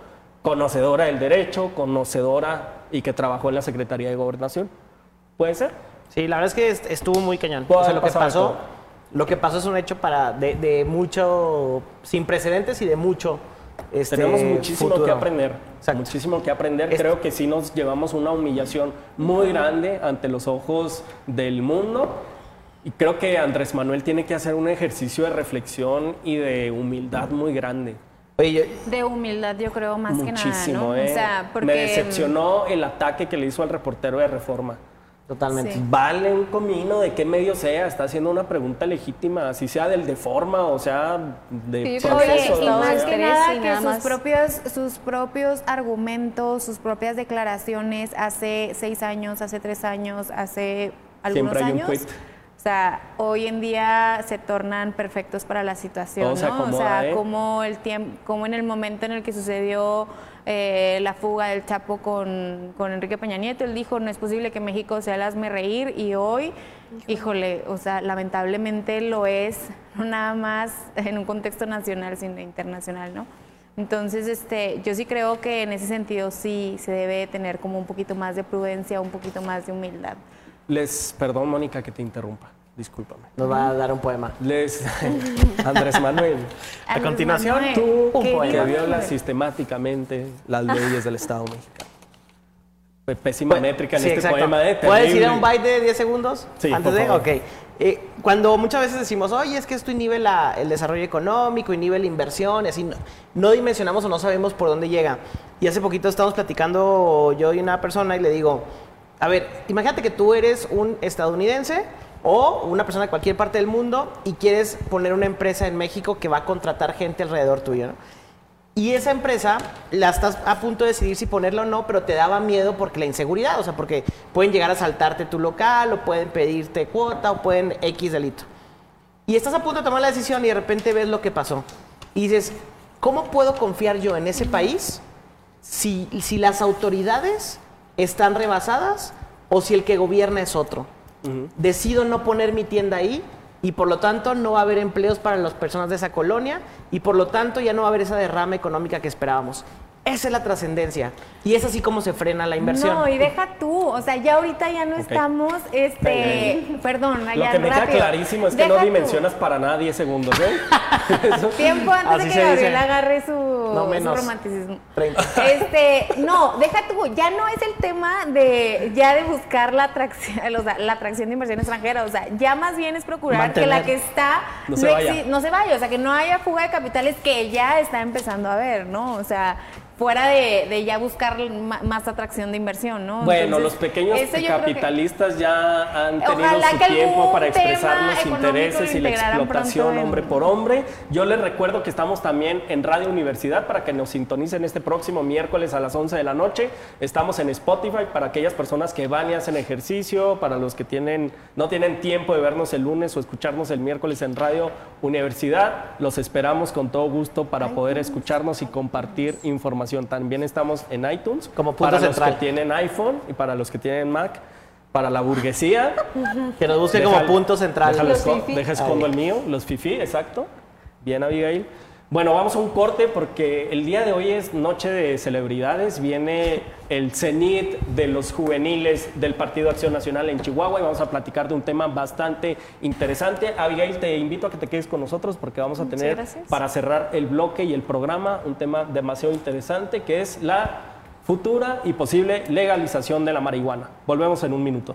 conocedora del derecho, conocedora y que trabajó en la Secretaría de Gobernación. ¿Puede ser?
Sí, la verdad es que est- estuvo muy cañón. O sea, lo que pasó, lo que pasó es un hecho para de, de mucho sin precedentes y de mucho este,
Tenemos muchísimo
futuro.
que aprender.
Exacto.
Muchísimo que aprender.
Es-
Creo que sí nos llevamos una humillación muy grande ante los ojos del mundo. Y creo que Andrés Manuel tiene que hacer un ejercicio de reflexión y de humildad muy grande.
Oye, yo-
de humildad yo creo más
Muchísimo,
que nada, ¿no?
¿eh?
O sea, porque
Me decepcionó el ataque que le hizo al reportero de Reforma.
Totalmente.
Sí.
Vale un comino de qué medio sea, está haciendo una pregunta legítima, así sea del de forma o sea de
Sí,
Oye,
proceso,
y
que
más
sea.
que nada que
nada
sus
más.
propios, sus propios argumentos, sus propias declaraciones hace seis años, hace tres años, hace algunos
Siempre hay un
años.
quit.
O sea, hoy en día se tornan perfectos para la situación,
Todo se
¿no? o sea,
¿eh?
como el tiempo, como en el momento en el que sucedió eh, la fuga del Chapo con, con Enrique Peña Nieto, él dijo, no es posible que México sea el hazme reír, y hoy, híjole, o sea, lamentablemente lo es, no nada más en un contexto nacional, sino internacional, ¿no? Entonces, este, yo sí creo que en ese sentido sí se debe tener como un poquito más de prudencia, un poquito más de humildad.
Les, perdón Mónica que te interrumpa, discúlpame.
Nos va a dar un poema.
Les, Andrés Manuel,
A continuación,
Manuel,
tú, un
¿qué
poema.
que viola sistemáticamente las leyes del Estado mexicano. Pésima métrica en
Sí,
este
exacto.
poema. ¿eh?
¿Puedes ir a un byte de 10 segundos?
Sí,
Antes
por
de,
favor.
ok. Eh, cuando muchas veces decimos, oye, es que esto inhibe la- el desarrollo económico, inhibe la inversión, y así, no, no dimensionamos o no sabemos por dónde llega. Y hace poquito estábamos platicando yo y una persona y le digo, a ver, imagínate que tú eres un estadounidense o una persona de cualquier parte del mundo y quieres poner una empresa en México que va a contratar gente alrededor tuyo, ¿no? Y esa empresa la estás a punto de decidir si ponerla o no, pero te daba miedo porque la inseguridad, o sea, porque pueden llegar a saltarte tu local o pueden pedirte cuota o pueden X delito. Y estás a punto de tomar la decisión y de repente ves lo que pasó. Y dices, ¿cómo puedo confiar yo en ese país si, si las autoridades están rebasadas o si el que gobierna es otro? Decido no poner mi tienda ahí y por lo tanto no va a haber empleos para las personas de esa colonia y por lo tanto ya no va a haber esa derrama económica que esperábamos. Esa es la trascendencia y es así como se frena la inversión.
No, y deja tú, o sea, ya ahorita ya no estamos, este, perdón,
Lo
allá
que me queda
rápido.
clarísimo es que no
tú.
dimensionas para nada 10 segundos, ¿eh? Eso-
Tiempo antes
Así
de que. Gabriel agarre su,
No
su
menos.
romanticismo.
30.
Este, no, deja tú, ya no es el tema de ya de buscar la atracción, o sea, la atracción de inversión extranjera, o sea, ya más bien es procurar que la que está
No se vaya.
no se vaya, o sea, que no haya fuga de capitales que ya está empezando a haber, ¿no? O sea, fuera de, de ya buscar más atracción de inversión, ¿no?
Bueno,
Entonces,
los pequeños
que-
capitalistas ya han tenido su tiempo para expresar los intereses
lo
y la explotación
en-
hombre por hombre. Yo les recuerdo que estamos también en Radio Universidad para que nos sintonicen este próximo miércoles a las 11 de la noche. Estamos en Spotify para aquellas personas que van y hacen ejercicio, para los que tienen no tienen tiempo de vernos el lunes o escucharnos el miércoles en Radio Universidad. Los esperamos con todo gusto para poder escucharnos y compartir información. También estamos en iTunes
Como punto
para
central.
los que tienen iPhone y para los que tienen Mac. Para la burguesía.
Que nos busque
Deja
como punto central.
Déjalo
Los
deja escondo
Ahí.
el mío, los fifi, exacto. Bien, Abigail. Bueno, vamos a un corte porque el día de hoy es noche de celebridades. Viene el cenit de los juveniles del Partido Acción Nacional en Chihuahua y vamos a platicar de un tema bastante interesante. Abigail, te invito a que te quedes con nosotros porque vamos a
Muchas
tener
gracias.
para cerrar el bloque y el programa un tema demasiado interesante que es la futura y posible legalización de la marihuana. Volvemos en un minuto.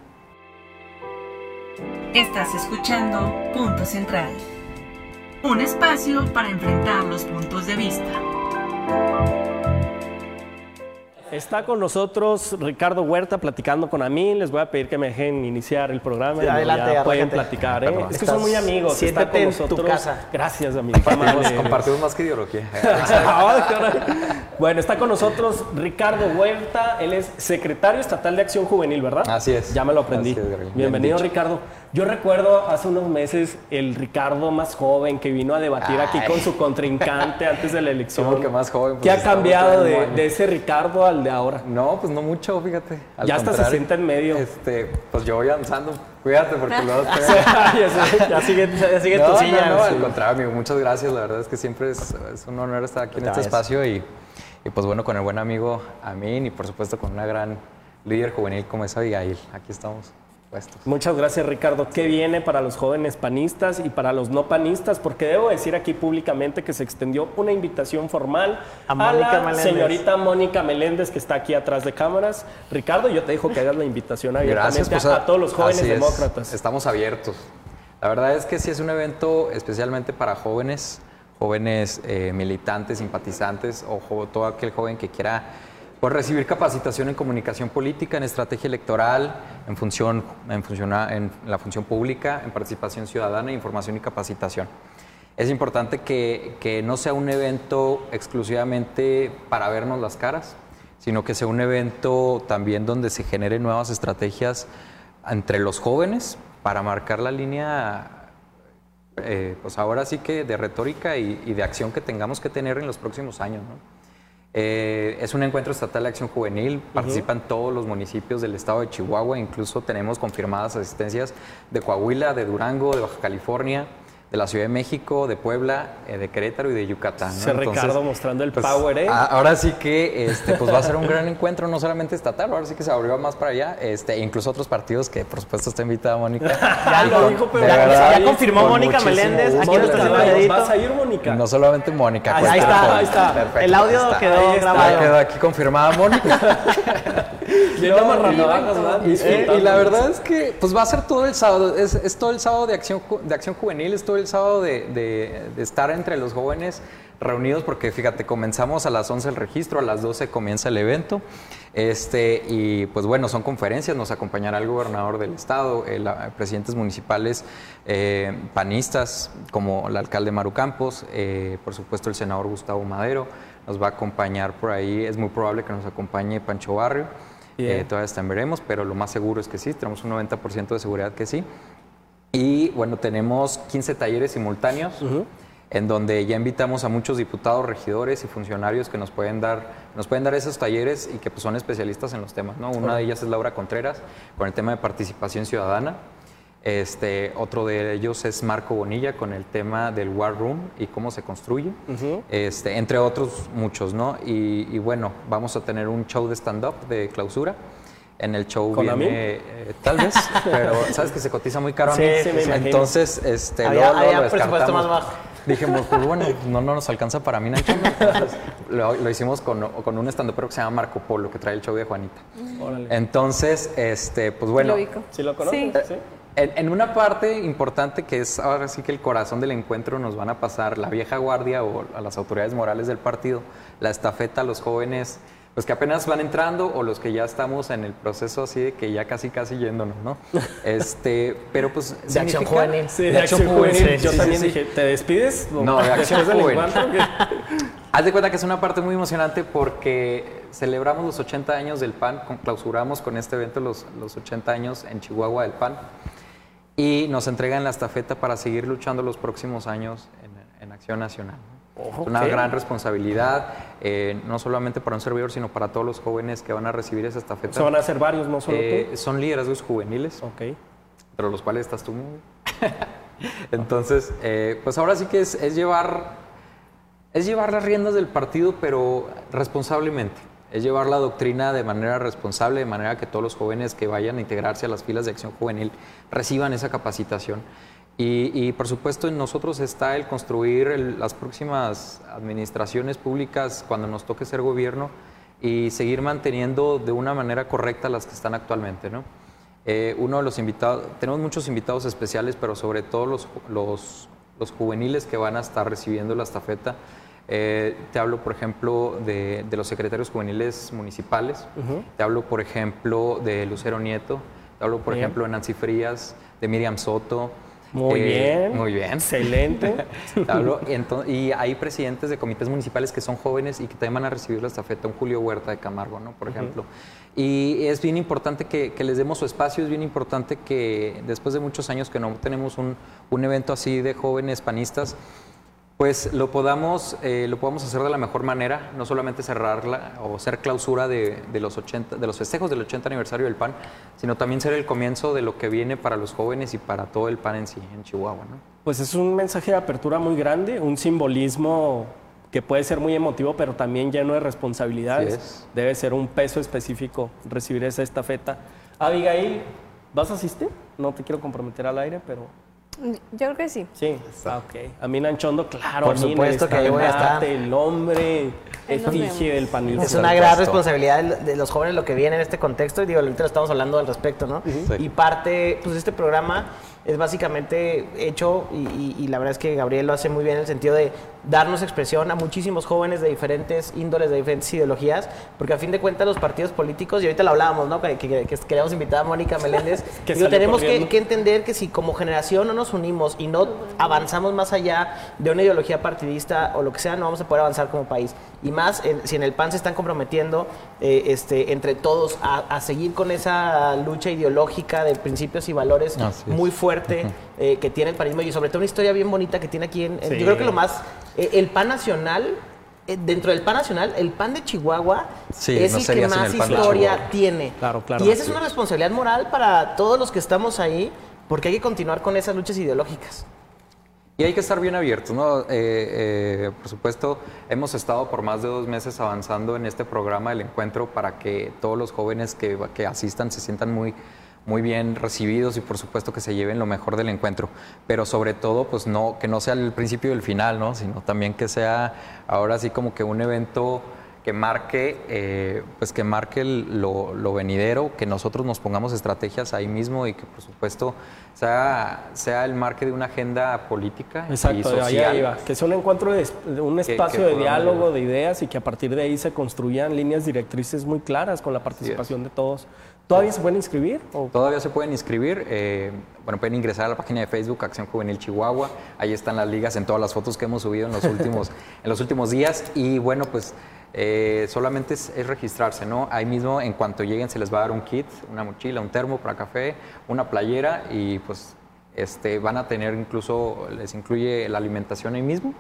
Estás escuchando Punto Central. Un espacio para enfrentar los puntos de vista.
Está con nosotros Ricardo Huerta platicando con a mí. Les voy a pedir que me dejen iniciar el programa.
Sí,
y
adelante,
ya pueden platicar. ¿eh? Es que son muy amigos. Está
Siéntate
con
en tu
nosotros.
casa.
Gracias, amigo.
Compartimos, compartimos más que ideología.
Bueno, está con nosotros Ricardo Huerta. Él es secretario estatal de Acción Juvenil, ¿verdad?
Así es.
Ya me lo aprendí.
Es,
Bienvenido,
dicho.
Ricardo. Yo recuerdo hace unos meses el Ricardo más joven que vino a debatir aquí con su contrincante antes de la elección.
¿Cómo que más joven? Pues
¿Qué ha cambiado de, ese Ricardo al de ahora?
No, pues no mucho, fíjate. Al
Ya hasta se sienta en medio.
Este, pues yo voy avanzando. Cuídate porque luego te...
ya, sigue, ya sigue
no,
tu
no,
silla.
no,
sí.
al contrario, amigo. Muchas gracias. La verdad es que siempre es, es un honor estar aquí en este espacio y, y, pues bueno, con el buen amigo Amin y por supuesto con una gran líder juvenil como es Abigail. Aquí estamos
Muchas gracias, Ricardo. ¿Qué viene para los jóvenes panistas y para los no panistas? Porque debo decir aquí públicamente que se extendió una invitación formal
A
a,
Mónica
la
Meléndez.
señorita Mónica Meléndez, que está aquí atrás de cámaras. Ricardo, yo te dejo que hagas la invitación abiertamente
Gracias pues,
a, a todos los jóvenes
es.
demócratas.
Estamos abiertos. La verdad es que sí es un evento especialmente para jóvenes, jóvenes eh, militantes, simpatizantes o jo- todo aquel joven que quiera pues, recibir capacitación en comunicación política, en estrategia electoral, en función, en, función a- en la función pública, en participación ciudadana, información y capacitación. Es importante que, que no sea un evento exclusivamente para vernos las caras, sino que sea un evento también donde se generen nuevas estrategias entre los jóvenes para marcar la línea, eh, pues ahora sí que de retórica y, y de acción que tengamos que tener en los próximos años. ¿no? Eh, es un encuentro estatal de acción juvenil, participan todos los municipios del estado de Chihuahua, incluso tenemos confirmadas asistencias de Coahuila, de Durango, de Baja California, de la Ciudad de México, de Puebla, eh, de Querétaro y de Yucatán. ¿no?
Ricardo mostrando el
pues,
power, ¿eh?
a- ahora sí que este, pues va a ser un gran encuentro, no solamente estatal, ahora sí que se abrió más para allá, este, incluso otros partidos que por supuesto está invitada Mónica.
Ya
Y
lo
con-
dijo, pero ya-
verdad,
ya confirmó
con
Mónica Meléndez, aquí
gusto, verdad.
haciendo dedito.
¿Vas a ir, Mónica?
No solamente Mónica.
Ahí está, ahí está.
Perfecto,
El audio quedó
Ahí está,
grabado.
quedó aquí confirmada Mónica.
Bajas, ¿verdad?
Y, y- y la verdad es que pues va a ser todo el sábado, es, es todo el sábado de acción, de acción juvenil, es todo el sábado de, de- de estar entre los jóvenes reunidos, porque fíjate, comenzamos a las 11 el registro, a las 12 comienza el evento, este, y pues bueno, son conferencias, nos acompañará el gobernador del estado, el, ah, presidentes municipales eh, panistas, como el alcalde Maru Campos, eh, por supuesto el senador Gustavo Madero, nos va a acompañar por ahí, es muy probable que nos acompañe Pancho Barrio. Eh, todavía está en veremos, pero lo más seguro es que sí, tenemos un 90% de seguridad que sí. Y bueno, tenemos 15 talleres simultáneos, en donde ya invitamos a muchos diputados, regidores y funcionarios que nos pueden dar, nos pueden dar esos talleres y que pues, son especialistas en los temas. ¿no? Una de ellas es Laura Contreras, con el tema de participación ciudadana. Este, otro de ellos es Marco Bonilla con el tema del War Room y cómo se construye, este, entre otros muchos, ¿no? Y, y bueno, vamos a tener un show de stand-up de clausura. En el show
¿Con
viene,
Amin?
eh, tal vez, pero sabes que se cotiza muy caro a
Sí,
mí.
sí, me.
Entonces, este,
Había-
luego, luego
había
lo
presupuesto
descartamos.
más bajo.
Dijimos, pues bueno, no, no nos alcanza para mí, Nacho. Entonces, lo, lo hicimos con, con un stand que se llama Marco Polo, que trae el show de Juanita.
Órale.
Entonces, este, pues bueno,
Lo ubico.
¿Sí lo conoces?
Sí.
Sí.
En, en una parte importante que es ahora sí que el corazón del encuentro nos van a pasar la vieja guardia o a las autoridades morales del partido, la estafeta a los jóvenes, los que apenas van entrando o los que ya estamos en el proceso así de que ya casi casi yéndonos, ¿no? Este, pero pues
De acción juvenil.
Sí, de acción juvenil.
Sí,
Yo
sí,
también dije, ¿te despides?
No, de acción juvenil. Haz de cuenta que es una parte muy emocionante porque celebramos los 80 años del PAN, clausuramos con este evento los, los 80 años en Chihuahua del PAN y nos entregan la estafeta para seguir luchando los próximos años en, en Acción Nacional. Es una gran responsabilidad, eh, no solamente para un servidor, sino para todos los jóvenes que van a recibir esa estafeta.
Se van a hacer varios, no solo
Eh, son liderazgos juveniles,
tú. Ok.
entre los cuales estás tú. Entonces, eh, pues ahora sí que es, es llevar, es llevar las riendas del partido, pero responsablemente. Es llevar la doctrina de manera responsable, de manera que todos los jóvenes que vayan a integrarse a las filas de acción juvenil reciban esa capacitación. Y, por supuesto en nosotros está el construir las próximas administraciones públicas cuando nos toque ser gobierno y seguir manteniendo de una manera correcta las que están actualmente. Eh, uno de los invitados, tenemos muchos invitados especiales, pero sobre todo los, los juveniles que van a estar recibiendo la estafeta. Eh, te hablo, por ejemplo, de, de los secretarios juveniles municipales. Te hablo, por ejemplo, de Lucero Nieto. Te hablo, por
Bien.
ejemplo, de Nancy Frías, de Miriam Soto.
Muy
Eh,
bien.
Muy bien.
Excelente.
Te hablo, y, hay presidentes de comités municipales que son jóvenes y que también van a recibir la estafeta, un Julio Huerta de Camargo, ¿no? por ejemplo. Y es bien importante que, que les demos su espacio, es bien importante que después de muchos años que no tenemos un, un evento así de jóvenes panistas, pues lo podamos, eh, lo podamos hacer de la mejor manera, no solamente cerrarla o ser clausura de, de los 80, de los festejos del 80 aniversario del PAN, sino también ser el comienzo de lo que viene para los jóvenes y para todo el PAN en sí, en Chihuahua. ¿no?
Pues es un mensaje de apertura muy grande, un simbolismo que puede ser muy emotivo, pero también lleno de responsabilidades.
Es.
Debe ser un peso específico recibir esa estafeta. Abigail, ¿vas a asistir? No te quiero comprometer al aire, pero
Yo creo que sí.
sí. Ah, ok. A mí Nanchondo, claro.
Por
a mí,
supuesto que ahí voy a estar.
El hombre
nos
efigie del panismo.
Es una gran responsabilidad de- los jóvenes lo que viene en este contexto y digo, ahorita lo estamos hablando al respecto, ¿no?
Sí.
Y parte, pues este programa es básicamente hecho y, y- y la verdad es que Gabriel lo hace muy bien en el sentido de darnos expresión a muchísimos jóvenes de diferentes índoles, de diferentes ideologías, porque a fin de cuentas los partidos políticos, y ahorita lo hablábamos, ¿no? Que, que- que queríamos invitar a Mónica Meléndez,
Que
digo, tenemos que, entender que si como generación no nos unimos y no avanzamos más allá de una ideología partidista o lo que sea, no vamos a poder avanzar como país. Y más en- si en el PAN se están comprometiendo eh, este, entre todos a, a seguir con esa lucha ideológica de principios y valores muy fuerte eh, que tiene el panismo y sobre todo una historia bien bonita que tiene aquí en... en-
Sí.
Yo creo que lo más... eh, el PAN nacional... eh, Dentro del PAN nacional, el PAN de Chihuahua
Sí,
es
no
el que más
el PAN de
historia tiene.
Claro, claro.
Y esa es una responsabilidad moral para todos los que estamos ahí, porque hay que continuar con esas luchas ideológicas.
Y hay que estar bien abiertos, ¿no? Eh, eh, por supuesto, hemos estado por más de dos meses avanzando en este programa del encuentro para que todos los jóvenes que, que asistan se sientan muy, muy bien recibidos y por supuesto que se lleven lo mejor del encuentro. Pero sobre todo, pues no, que no sea el principio y el final, ¿no? Sino también que sea ahora sí como que un evento que marque, eh, pues que marque el- lo, lo venidero, que nosotros nos pongamos estrategias ahí mismo y que por supuesto sea, sea el marque de una agenda política y
Exacto, de
social.
allá iba. Que sea un encuentro, de, de un espacio
que
de diálogo,
llevar.
de ideas y que a partir de ahí se construyan líneas directrices muy claras con la participación de todos. ¿Todavía se pueden inscribir? ¿O-
Todavía se pueden inscribir, eh, bueno, pueden ingresar a la página de Facebook Acción Juvenil Chihuahua, ahí están las ligas en todas las fotos que hemos subido en los últimos, en los últimos días y bueno, pues eh, solamente es, es registrarse, ¿no? Ahí mismo en cuanto lleguen se les va a dar un kit, una mochila, un termo para café, una playera y pues este, van a tener incluso, les incluye la alimentación ahí mismo,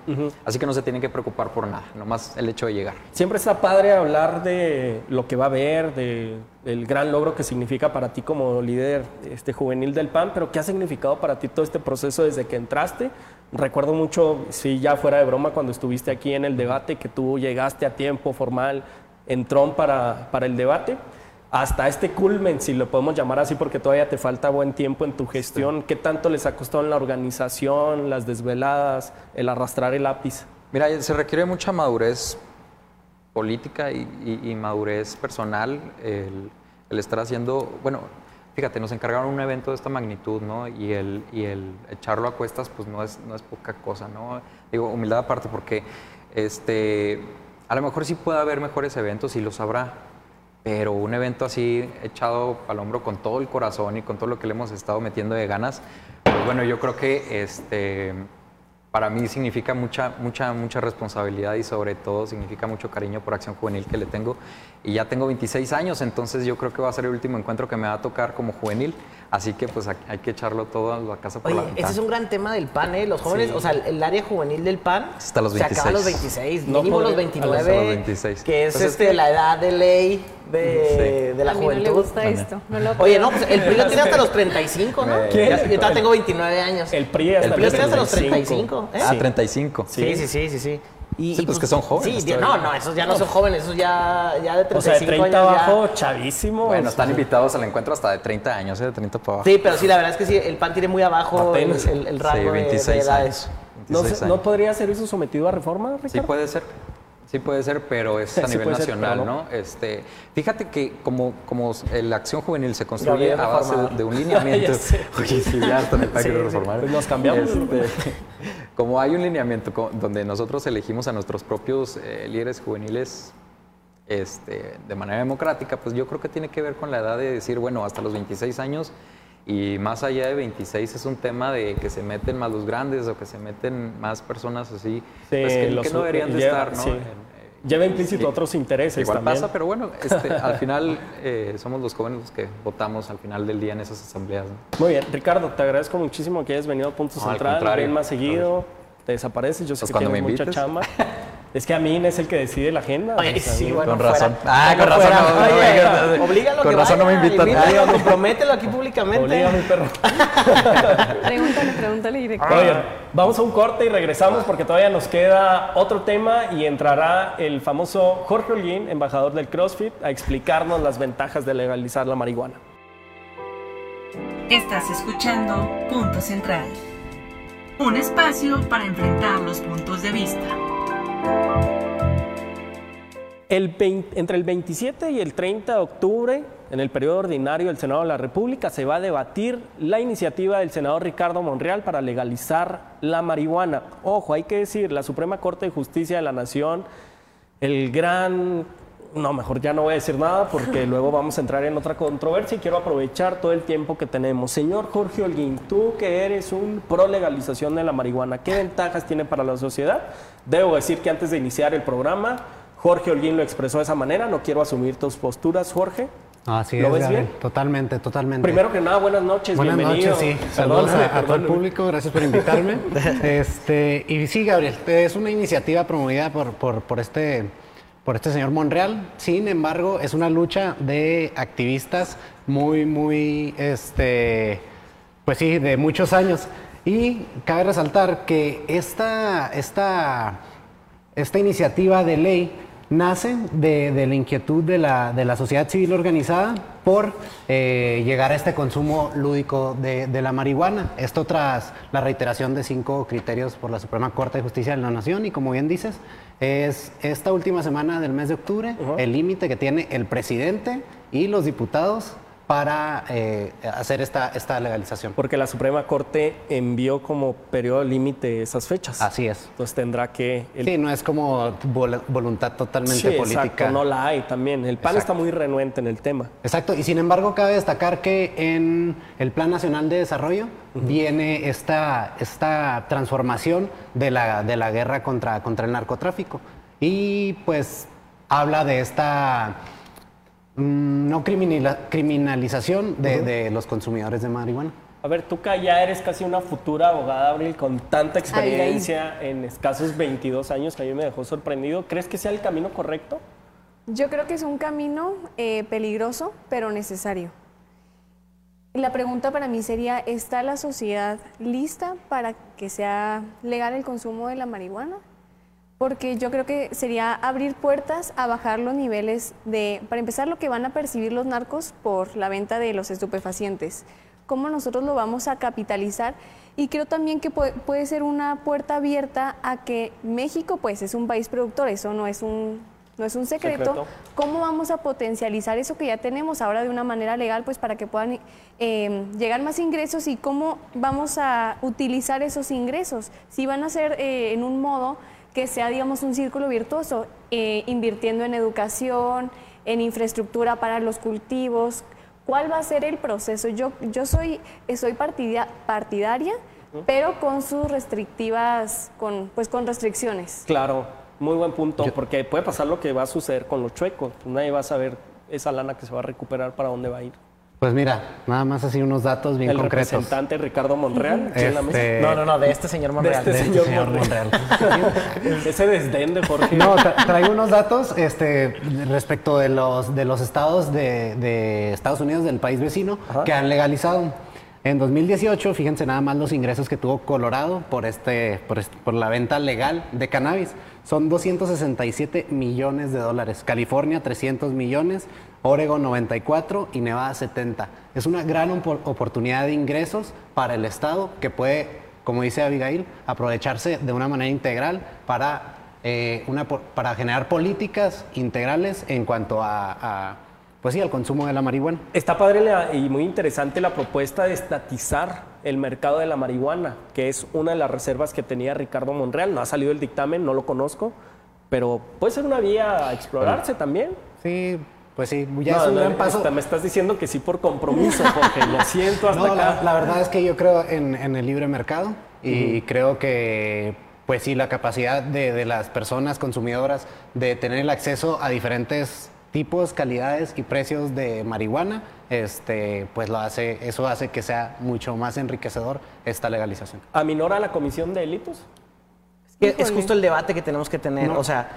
así que no se tienen que preocupar por nada, nomás el hecho de llegar.
Siempre está padre hablar de lo que va a haber, de el gran logro que significa para ti como líder este, juvenil del PAN, pero ¿qué ha significado para ti todo este proceso desde que entraste? Recuerdo mucho, sí, ya fuera de broma, cuando estuviste aquí en el debate, que tú llegaste a tiempo formal en Tron para, para el debate, hasta este culmen, si lo podemos llamar así, porque todavía te falta buen tiempo en tu gestión. ¿Qué tanto les ha costado en la organización, las desveladas, el arrastrar el lápiz?
Mira, se requiere mucha madurez política y, y- y madurez personal el, el estar haciendo, bueno, fíjate, nos encargaron un evento de esta magnitud, ¿no? Y el, y el echarlo a cuestas, pues no es, no es poca cosa, ¿no? Digo, humildad aparte, porque este, a lo mejor sí puede haber mejores eventos y los habrá, pero un evento así echado al hombro con todo el corazón y con todo lo que le hemos estado metiendo de ganas, pues bueno, yo creo que este, para mí significa mucha, mucha, mucha responsabilidad y sobre todo significa mucho cariño por Acción Juvenil que le tengo. Y ya tengo 26 años, entonces yo creo que va a ser el último encuentro que me va a tocar como juvenil. Así que pues hay que echarlo todo a la casa por la
Oye,
ventana.
ese es un gran tema del PAN, ¿eh? Los jóvenes,
Sí.
o sea, el, área juvenil del PAN
Hasta los
se acaba a los
26.
26,
No
mínimo los
podría-
29,
hasta los 26.
que es
Pues es
este,
que-
la edad de ley de,
Sí.
de la
a mí
juventud.
no le gusta esto. No lo
Oye, no, pues el PRI lo tiene hasta los 35, ¿no?
¿Quién?
Ya- Yo todavía tengo 29 años.
El PRI hasta,
El PRI lo tiene hasta los 35, ¿eh?
Ah, 35.
Sí, sí, sí, sí, sí. Y,
Sí, pues que son jóvenes
Sí, no,
todavía.
no, esos ya no son jóvenes, esos ya, ya de 35
O sea, de 30
años ya-
abajo, chavísimo.
Bueno, están invitados al encuentro hasta de 30 años, ¿eh? de 30 para abajo.
Sí, pero sí, la verdad es que sí, el PAN tiene muy abajo el,
Apenas.
el- el rango
Sí,
de- de,
26
edades.
años.
¿No,
26
se-
años.
¿No podría ser eso sometido a reforma, Ricardo?
Sí puede ser, sí puede ser, pero es a
Sí
nivel
ser,
nacional, ¿no? Este, fíjate que como, como la acción juvenil se construye a base de, un lineamiento. Oye, sí, ya hasta me
sí.
reformar.
Pues nos cambiamos.
Este, como hay un lineamiento donde nosotros elegimos a nuestros propios eh, líderes juveniles este, de manera democrática, pues yo creo que tiene que ver con la edad de decir, bueno, hasta los 26 años y más allá de 26 es un tema de que se meten más los grandes o que se meten más personas así, pues que,
los-
que no deberían de
lleva-
estar, ¿no?
sí.
En-
Lleva implícito
sí.
otros intereses
Igual
también.
pasa, pero bueno, este, al final eh, somos los jóvenes los que votamos al final del día en esas asambleas. ¿no?
Muy bien, Ricardo, te agradezco muchísimo que hayas venido a Punto
No, al
Central. Ven más seguido, te desapareces. Yo sé
Pues
que tienes mucha chamba. Es que a mí es el que decide la agenda.
Oye,
o sea,
sí,
a mí-
bueno,
con
fuera-
razón. Ah, con razón
fuera.
no- no
Oye,
me digas.
oblígalo
Con
que
razón no me invitan.
compromételo aquí públicamente.
Obliga, mi perro.
Pregúntale, pregúntale directo.
Oye, vamos a un corte y regresamos porque todavía nos queda otro tema y entrará el famoso Jorge Holguín, embajador del CrossFit, a explicarnos las ventajas de legalizar la marihuana.
Estás escuchando Punto Central. Un espacio para enfrentar los puntos de vista.
El 20 entre el 27 y el 30 de octubre, en el periodo ordinario del Senado de la República, se va a debatir la iniciativa del senador Ricardo Monreal para legalizar la marihuana. Ojo, hay que decir, la Suprema Corte de Justicia de la Nación, el gran... No, mejor ya no voy a decir nada porque luego vamos a entrar en otra controversia y quiero aprovechar todo el tiempo que tenemos. Señor Jorge Holguín, tú que eres un pro legalización de la marihuana, ¿qué ventajas tiene para la sociedad? Debo decir que antes de iniciar el programa, Jorge Holguín lo expresó de esa manera. No quiero asumir tus posturas, Jorge.
Así
¿Lo
es,
ves
Gabriel.
bien?
Totalmente, totalmente.
Primero que nada, buenas noches,
Buenas
bienvenido.
noches, sí. Saludos
Perdóname,
a, a todo el público, gracias por invitarme. este, y sí, Gabriel, es una iniciativa promovida por, por, por este, por este señor Monreal. Sin embargo, es una lucha de activistas muy, muy, este, pues sí, de muchos años. Y cabe resaltar que esta, esta, esta iniciativa de ley nace de, la inquietud de la, de la sociedad civil organizada por eh, llegar a este consumo lúdico de, de la marihuana. Esto tras la reiteración de cinco criterios por la Suprema Corte de Justicia de la Nación y como bien dices, es esta última semana del mes de octubre el límite que tiene el presidente y los diputados para eh, hacer esta, esta legalización.
Porque la Suprema Corte envió como periodo límite esas fechas.
Así es.
Entonces tendrá que... el-
Sí, no es como vol- voluntad totalmente
Sí,
política.
exacto, no la hay también. El PAN
Exacto.
está muy renuente en el tema.
Exacto, y sin embargo cabe destacar que en el Plan Nacional de Desarrollo viene esta, esta transformación de la, de la guerra contra, contra el narcotráfico. Y pues habla de esta no criminala- criminalización de, de los consumidores de marihuana.
A ver, tú que ya eres casi una futura abogada, Abril, con tanta experiencia en escasos 22 años que a mí me dejó sorprendido. ¿Crees que sea el camino correcto?
Yo creo que es un camino eh, peligroso, pero necesario. La pregunta para mí sería, ¿está la sociedad lista para que sea legal el consumo de la marihuana? Porque yo creo que sería abrir puertas a bajar los niveles de, para empezar, lo que van a percibir los narcos por la venta de los estupefacientes. ¿Cómo nosotros lo vamos a capitalizar? Y creo también que puede, ser una puerta abierta a que México, pues, es un país productor, eso no es un, no es un secreto.
Secreto.
¿Cómo vamos a potencializar eso que ya tenemos ahora de una manera legal, pues para que puedan eh, llegar más ingresos y cómo vamos a utilizar esos ingresos? Si van a ser eh, en un modo que sea, digamos, un círculo virtuoso, eh, invirtiendo en educación, en infraestructura para los cultivos. ¿Cuál va a ser el proceso? Yo, yo soy, soy partidia- partidaria, pero con sus restrictivas, con, pues con restricciones.
Claro, muy buen punto, porque puede pasar lo que va a suceder con los chuecos. Nadie va a saber esa lana que se va a recuperar para dónde va a ir.
Pues mira, nada más así unos datos bien
el
concretos.
representante Ricardo Monreal, aquí en la mesa.
Este,
No, no, no, de este señor Monreal.
este
de
señor
señor
Monreal.
Monreal.
Ese desdén de Jorge.
No, tra- traigo unos datos este, respecto de los, de los estados de, de Estados Unidos, del país vecino, que han legalizado. En 2018, fíjense nada más los ingresos que tuvo Colorado por, este, por, este- por la venta legal de cannabis. Son 267 millones de dólares. California, 300 millones. Oregon, 94 y Nevada, 70. Es una gran opor- oportunidad de ingresos para el estado que puede, como dice Abigail, aprovecharse de una manera integral para eh, una, para generar políticas integrales en cuanto a, a, pues sí, al consumo de la marihuana.
Está padre la- y muy interesante la propuesta de estatizar el mercado de la marihuana, que es una de las reservas que tenía Ricardo Monreal. No ha salido el dictamen, no lo conozco, pero puede ser una vía a explorarse también.
Sí, pues sí, ya
No,
es un
no,
gran paso.
me estás diciendo que sí por compromiso, Jorge. Lo siento hasta
No,
acá.
la, la verdad es que yo creo en, en el libre mercado y creo que, pues sí, la capacidad de, de las personas consumidoras de tener el acceso a diferentes tipos, calidades y precios de marihuana, este, pues lo hace, eso hace que sea mucho más enriquecedor esta legalización.
¿Aminora la comisión de delitos?
Es, es justo el debate que tenemos que tener, o sea,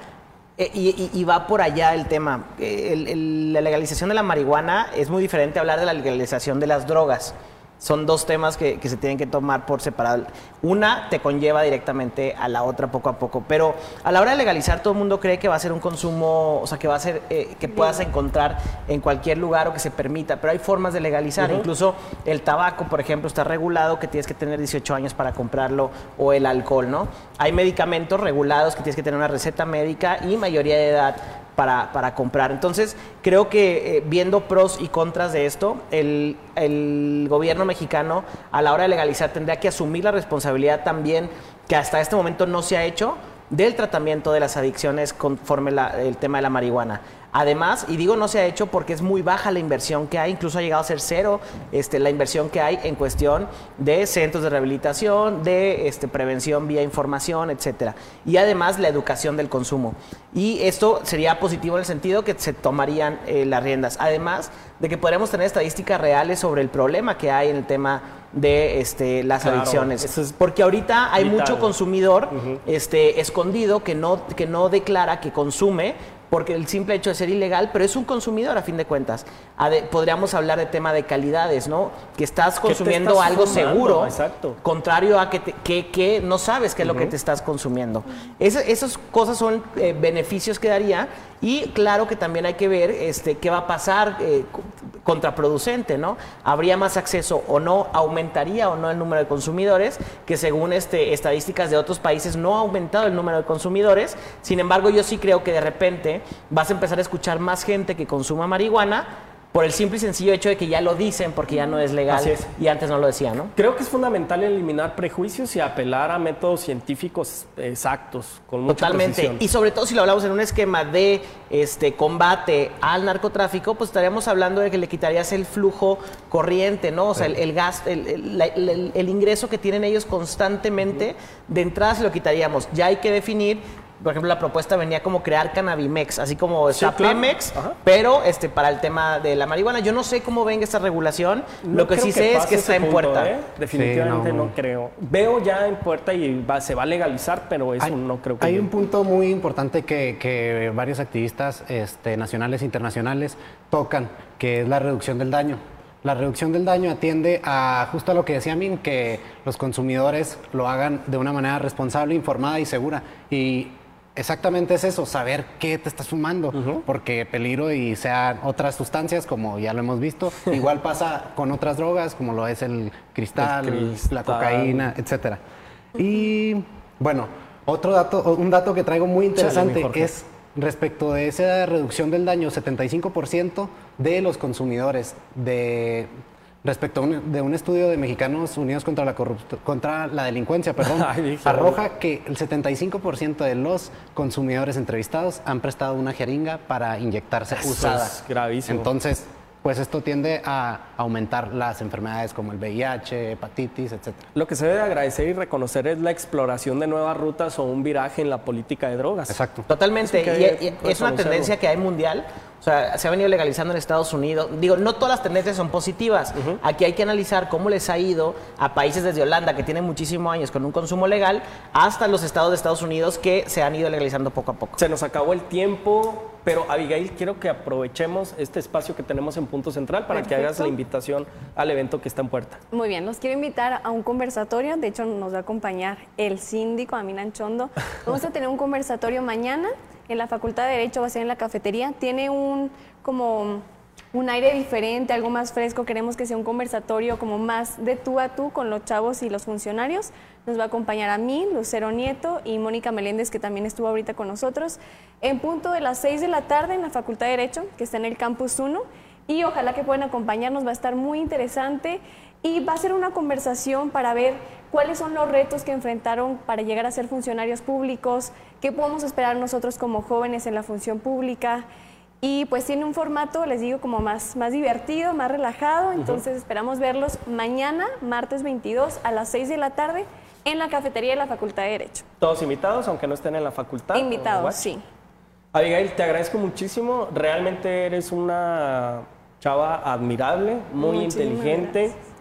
y, y- y va por allá el tema. Eh, el- la legalización de la marihuana es muy diferente a hablar de la legalización de las drogas. Son dos temas que, que se tienen que tomar por separado. Una te conlleva directamente a la otra poco a poco, pero a la hora de legalizar todo el mundo cree que va a ser un consumo, o sea, que va a ser, eh, que puedas encontrar en cualquier lugar o que se permita, pero hay formas de legalizar. Incluso el tabaco, por ejemplo, está regulado que tienes que tener 18 años para comprarlo o el alcohol, ¿no? Hay medicamentos regulados que tienes que tener una receta médica y mayoría de edad para, para comprar. Entonces, creo que eh, viendo pros y contras de esto, el, el gobierno mexicano a la hora de legalizar tendría que asumir la responsabilidad también que hasta este momento no se ha hecho del tratamiento de las adicciones conforme la- el tema de la marihuana. Además, y digo no se ha hecho porque es muy baja la inversión que hay, incluso ha llegado a ser cero este, la inversión que hay en cuestión de centros de rehabilitación, de este, prevención vía información, etcétera. Y además la educación del consumo. Y esto sería positivo en el sentido que se tomarían eh, las riendas. Además de que podríamos tener estadísticas reales sobre el problema que hay en el tema de este, las
Claro,
adicciones.
es
Porque ahorita hay
vital.
mucho consumidor este, escondido que no, que no declara que consume porque el simple hecho de ser ilegal, pero es un consumidor a fin de cuentas. Podríamos hablar de tema de calidades, ¿no? Que estás
¿Qué te
consumiendo
estás
algo
fumando?
seguro,
Exacto.
contrario a que, te- que, que no sabes qué es lo que te estás consumiendo. Esas cosas son eh, beneficios que daría y claro que también hay que ver este, qué va a pasar, eh, contraproducente, ¿no? Habría más acceso o no, aumentaría o no el número de consumidores, que según este, estadísticas de otros países no ha aumentado el número de consumidores. Sin embargo, yo sí creo que de repente vas a empezar a escuchar más gente que consuma marihuana por el simple y sencillo hecho de que ya lo dicen porque ya no es legal
Así es.
y antes no lo decían, ¿no?
Creo que es fundamental eliminar prejuicios y apelar a métodos científicos exactos, con mucha
Totalmente.
precisión.
Y sobre todo si lo hablamos en un esquema de este combate al narcotráfico, pues estaríamos hablando de que le quitarías el flujo corriente, ¿no? O sea, el, el la- el- el ingreso que tienen ellos constantemente, de entrada se lo quitaríamos. Ya hay que definir. Por ejemplo, la propuesta venía como crear Cannabimex, así como
Sí,
está
claro.
Pemex,
Ajá.
pero este para el tema de la marihuana. Yo no sé cómo venga esta regulación.
No
lo que sí sé es que está en puerta.
¿eh? Definitivamente
Sí, no.
no. creo. Veo ya en puerta y va- se va a legalizar, pero eso
Hay,
no creo que.
hay un punto muy importante que, que varios activistas este, nacionales e internacionales tocan, que es la reducción del daño. La reducción del daño atiende a justo a lo que decía Min, que los consumidores lo hagan de una manera responsable, informada y segura. Y exactamente es eso, saber qué te estás fumando, porque peligro y sean otras sustancias, como ya lo hemos visto, igual pasa con otras drogas, como lo es el cristal,
El cristal.
la cocaína, etcétera. Y bueno, otro dato, un dato que traigo muy interesante es respecto de esa reducción del daño, 75% de los consumidores de respecto a un, de un estudio de Mexicanos Unidos contra la contra la delincuencia, perdón,
Ay,
arroja que el 75% de los consumidores entrevistados han prestado una jeringa para inyectarse
Eso
usada.
es gravísimo.
Entonces, pues esto tiende a aumentar las enfermedades como el VIH, hepatitis, etcétera.
Lo que se debe agradecer y reconocer es la exploración de nuevas rutas o un viraje en la política de drogas.
Exacto.
Totalmente.
Hay
Y, es una tendencia que hay mundial. O sea, se ha venido legalizando en Estados Unidos. Digo, no todas las tendencias son positivas. Aquí hay que analizar cómo les ha ido a países desde Holanda, que tienen muchísimos años con un consumo legal, hasta los estados de Estados Unidos que se han ido legalizando poco a poco.
Se nos acabó el tiempo, pero Abigail, quiero que aprovechemos este espacio que tenemos en Punto Central para que hagas la invitación al evento que está en puerta.
Muy bien, los quiero invitar a un conversatorio. De hecho, nos va a acompañar el síndico Aminan Chondo. Vamos a tener un conversatorio mañana en la Facultad de Derecho, va a ser en la cafetería. Tiene un como un aire diferente, algo más fresco. Queremos que sea un conversatorio como más de tú a tú con los chavos y los funcionarios. Nos va a acompañar a mí, Lucero Nieto y Mónica Meléndez, que también estuvo ahorita con nosotros, en punto de las 6 de la tarde en la Facultad de Derecho, que está en el Campus 1. Y ojalá que puedan acompañarnos, va a estar muy interesante y va a ser una conversación para ver cuáles son los retos que enfrentaron para llegar a ser funcionarios públicos, qué podemos esperar nosotros como jóvenes en la función pública. Y pues tiene un formato, les digo, como más, más divertido, más relajado. Entonces esperamos verlos mañana, martes 22, a las 6 de la tarde, en la cafetería de la Facultad de Derecho.
Todos invitados, aunque no estén en la facultad.
Invitados, sí.
Abigail, te agradezco muchísimo. Realmente eres una chava admirable, muy
Muchísimas
inteligente.
gracias.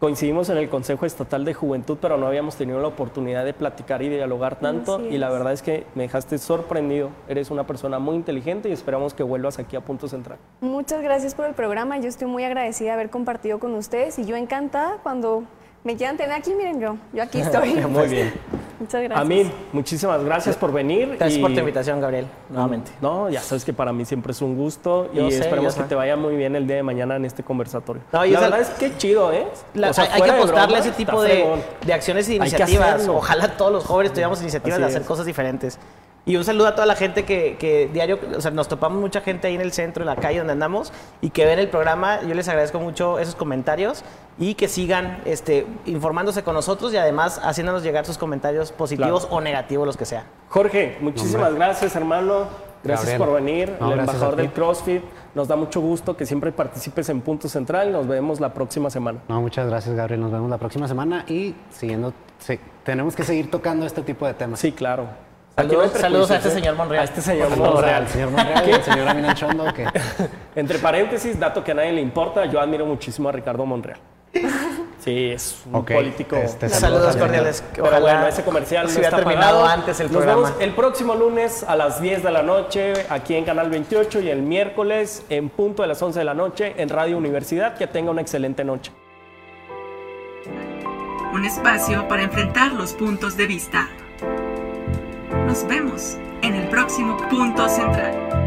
Coincidimos en el Consejo Estatal de Juventud, pero no habíamos tenido la oportunidad de platicar y dialogar tanto. Y la verdad es que me dejaste sorprendido. Eres una persona muy inteligente y esperamos que vuelvas aquí a Punto Central.
Muchas gracias por el programa. Yo estoy muy agradecida de haber compartido con ustedes y yo encantada cuando me quieran tener aquí. Miren, yo, yo aquí estoy.
Muy bien.
Muchas gracias.
A mí, muchísimas gracias por venir.
Gracias
y-
por tu invitación, Gabriel, nuevamente.
No, ya sabes que para mí siempre es un gusto
Yo
y
sé,
esperemos que
sé.
te vaya muy bien el día de mañana en este conversatorio.
No, y
la
esa-
verdad es que chido, ¿eh?
La-
O sea,
hay- que apostarle a ese tipo de, de acciones
que
iniciativas. Ojalá todos los jóvenes tuviéramos iniciativas
Así
de hacer
es.
cosas diferentes. Y un saludo a toda la gente que, que diario, o sea, nos topamos mucha gente ahí en el centro, en la calle donde andamos, y que ven el programa. Yo les agradezco mucho esos comentarios y que sigan este, informándose con nosotros y además haciéndonos llegar sus comentarios positivos
Claro.
o negativos, los que sea.
Jorge, muchísimas gracias, hermano. Gracias
Gabriel.
por venir,
No,
el embajador del CrossFit. Nos da mucho gusto que siempre participes en Punto Central. Nos vemos la próxima semana.
No, muchas gracias, Gabriel. Nos vemos la próxima semana y siguiendo, sí, tenemos que seguir tocando este tipo de temas.
Sí, claro.
Saludos- a este
¿eh?
señor Monreal.
A este señor
Monreal, señor Monreal y el señor Aminan Chondo, que
Entre paréntesis, dato que a nadie le importa, yo admiro muchísimo a Ricardo Monreal. Sí, es un político.
este,
Saludos cordiales.
Pero bueno, ese comercial
se
no está
terminado
pagado.
antes el
Nos
programa.
vemos el próximo lunes a las 10 de la noche aquí en Canal 28 y el miércoles en punto de las 11 de la noche en Radio Universidad. Que tenga una excelente noche.
Un espacio para enfrentar los puntos de vista. Nos vemos en el próximo punto central.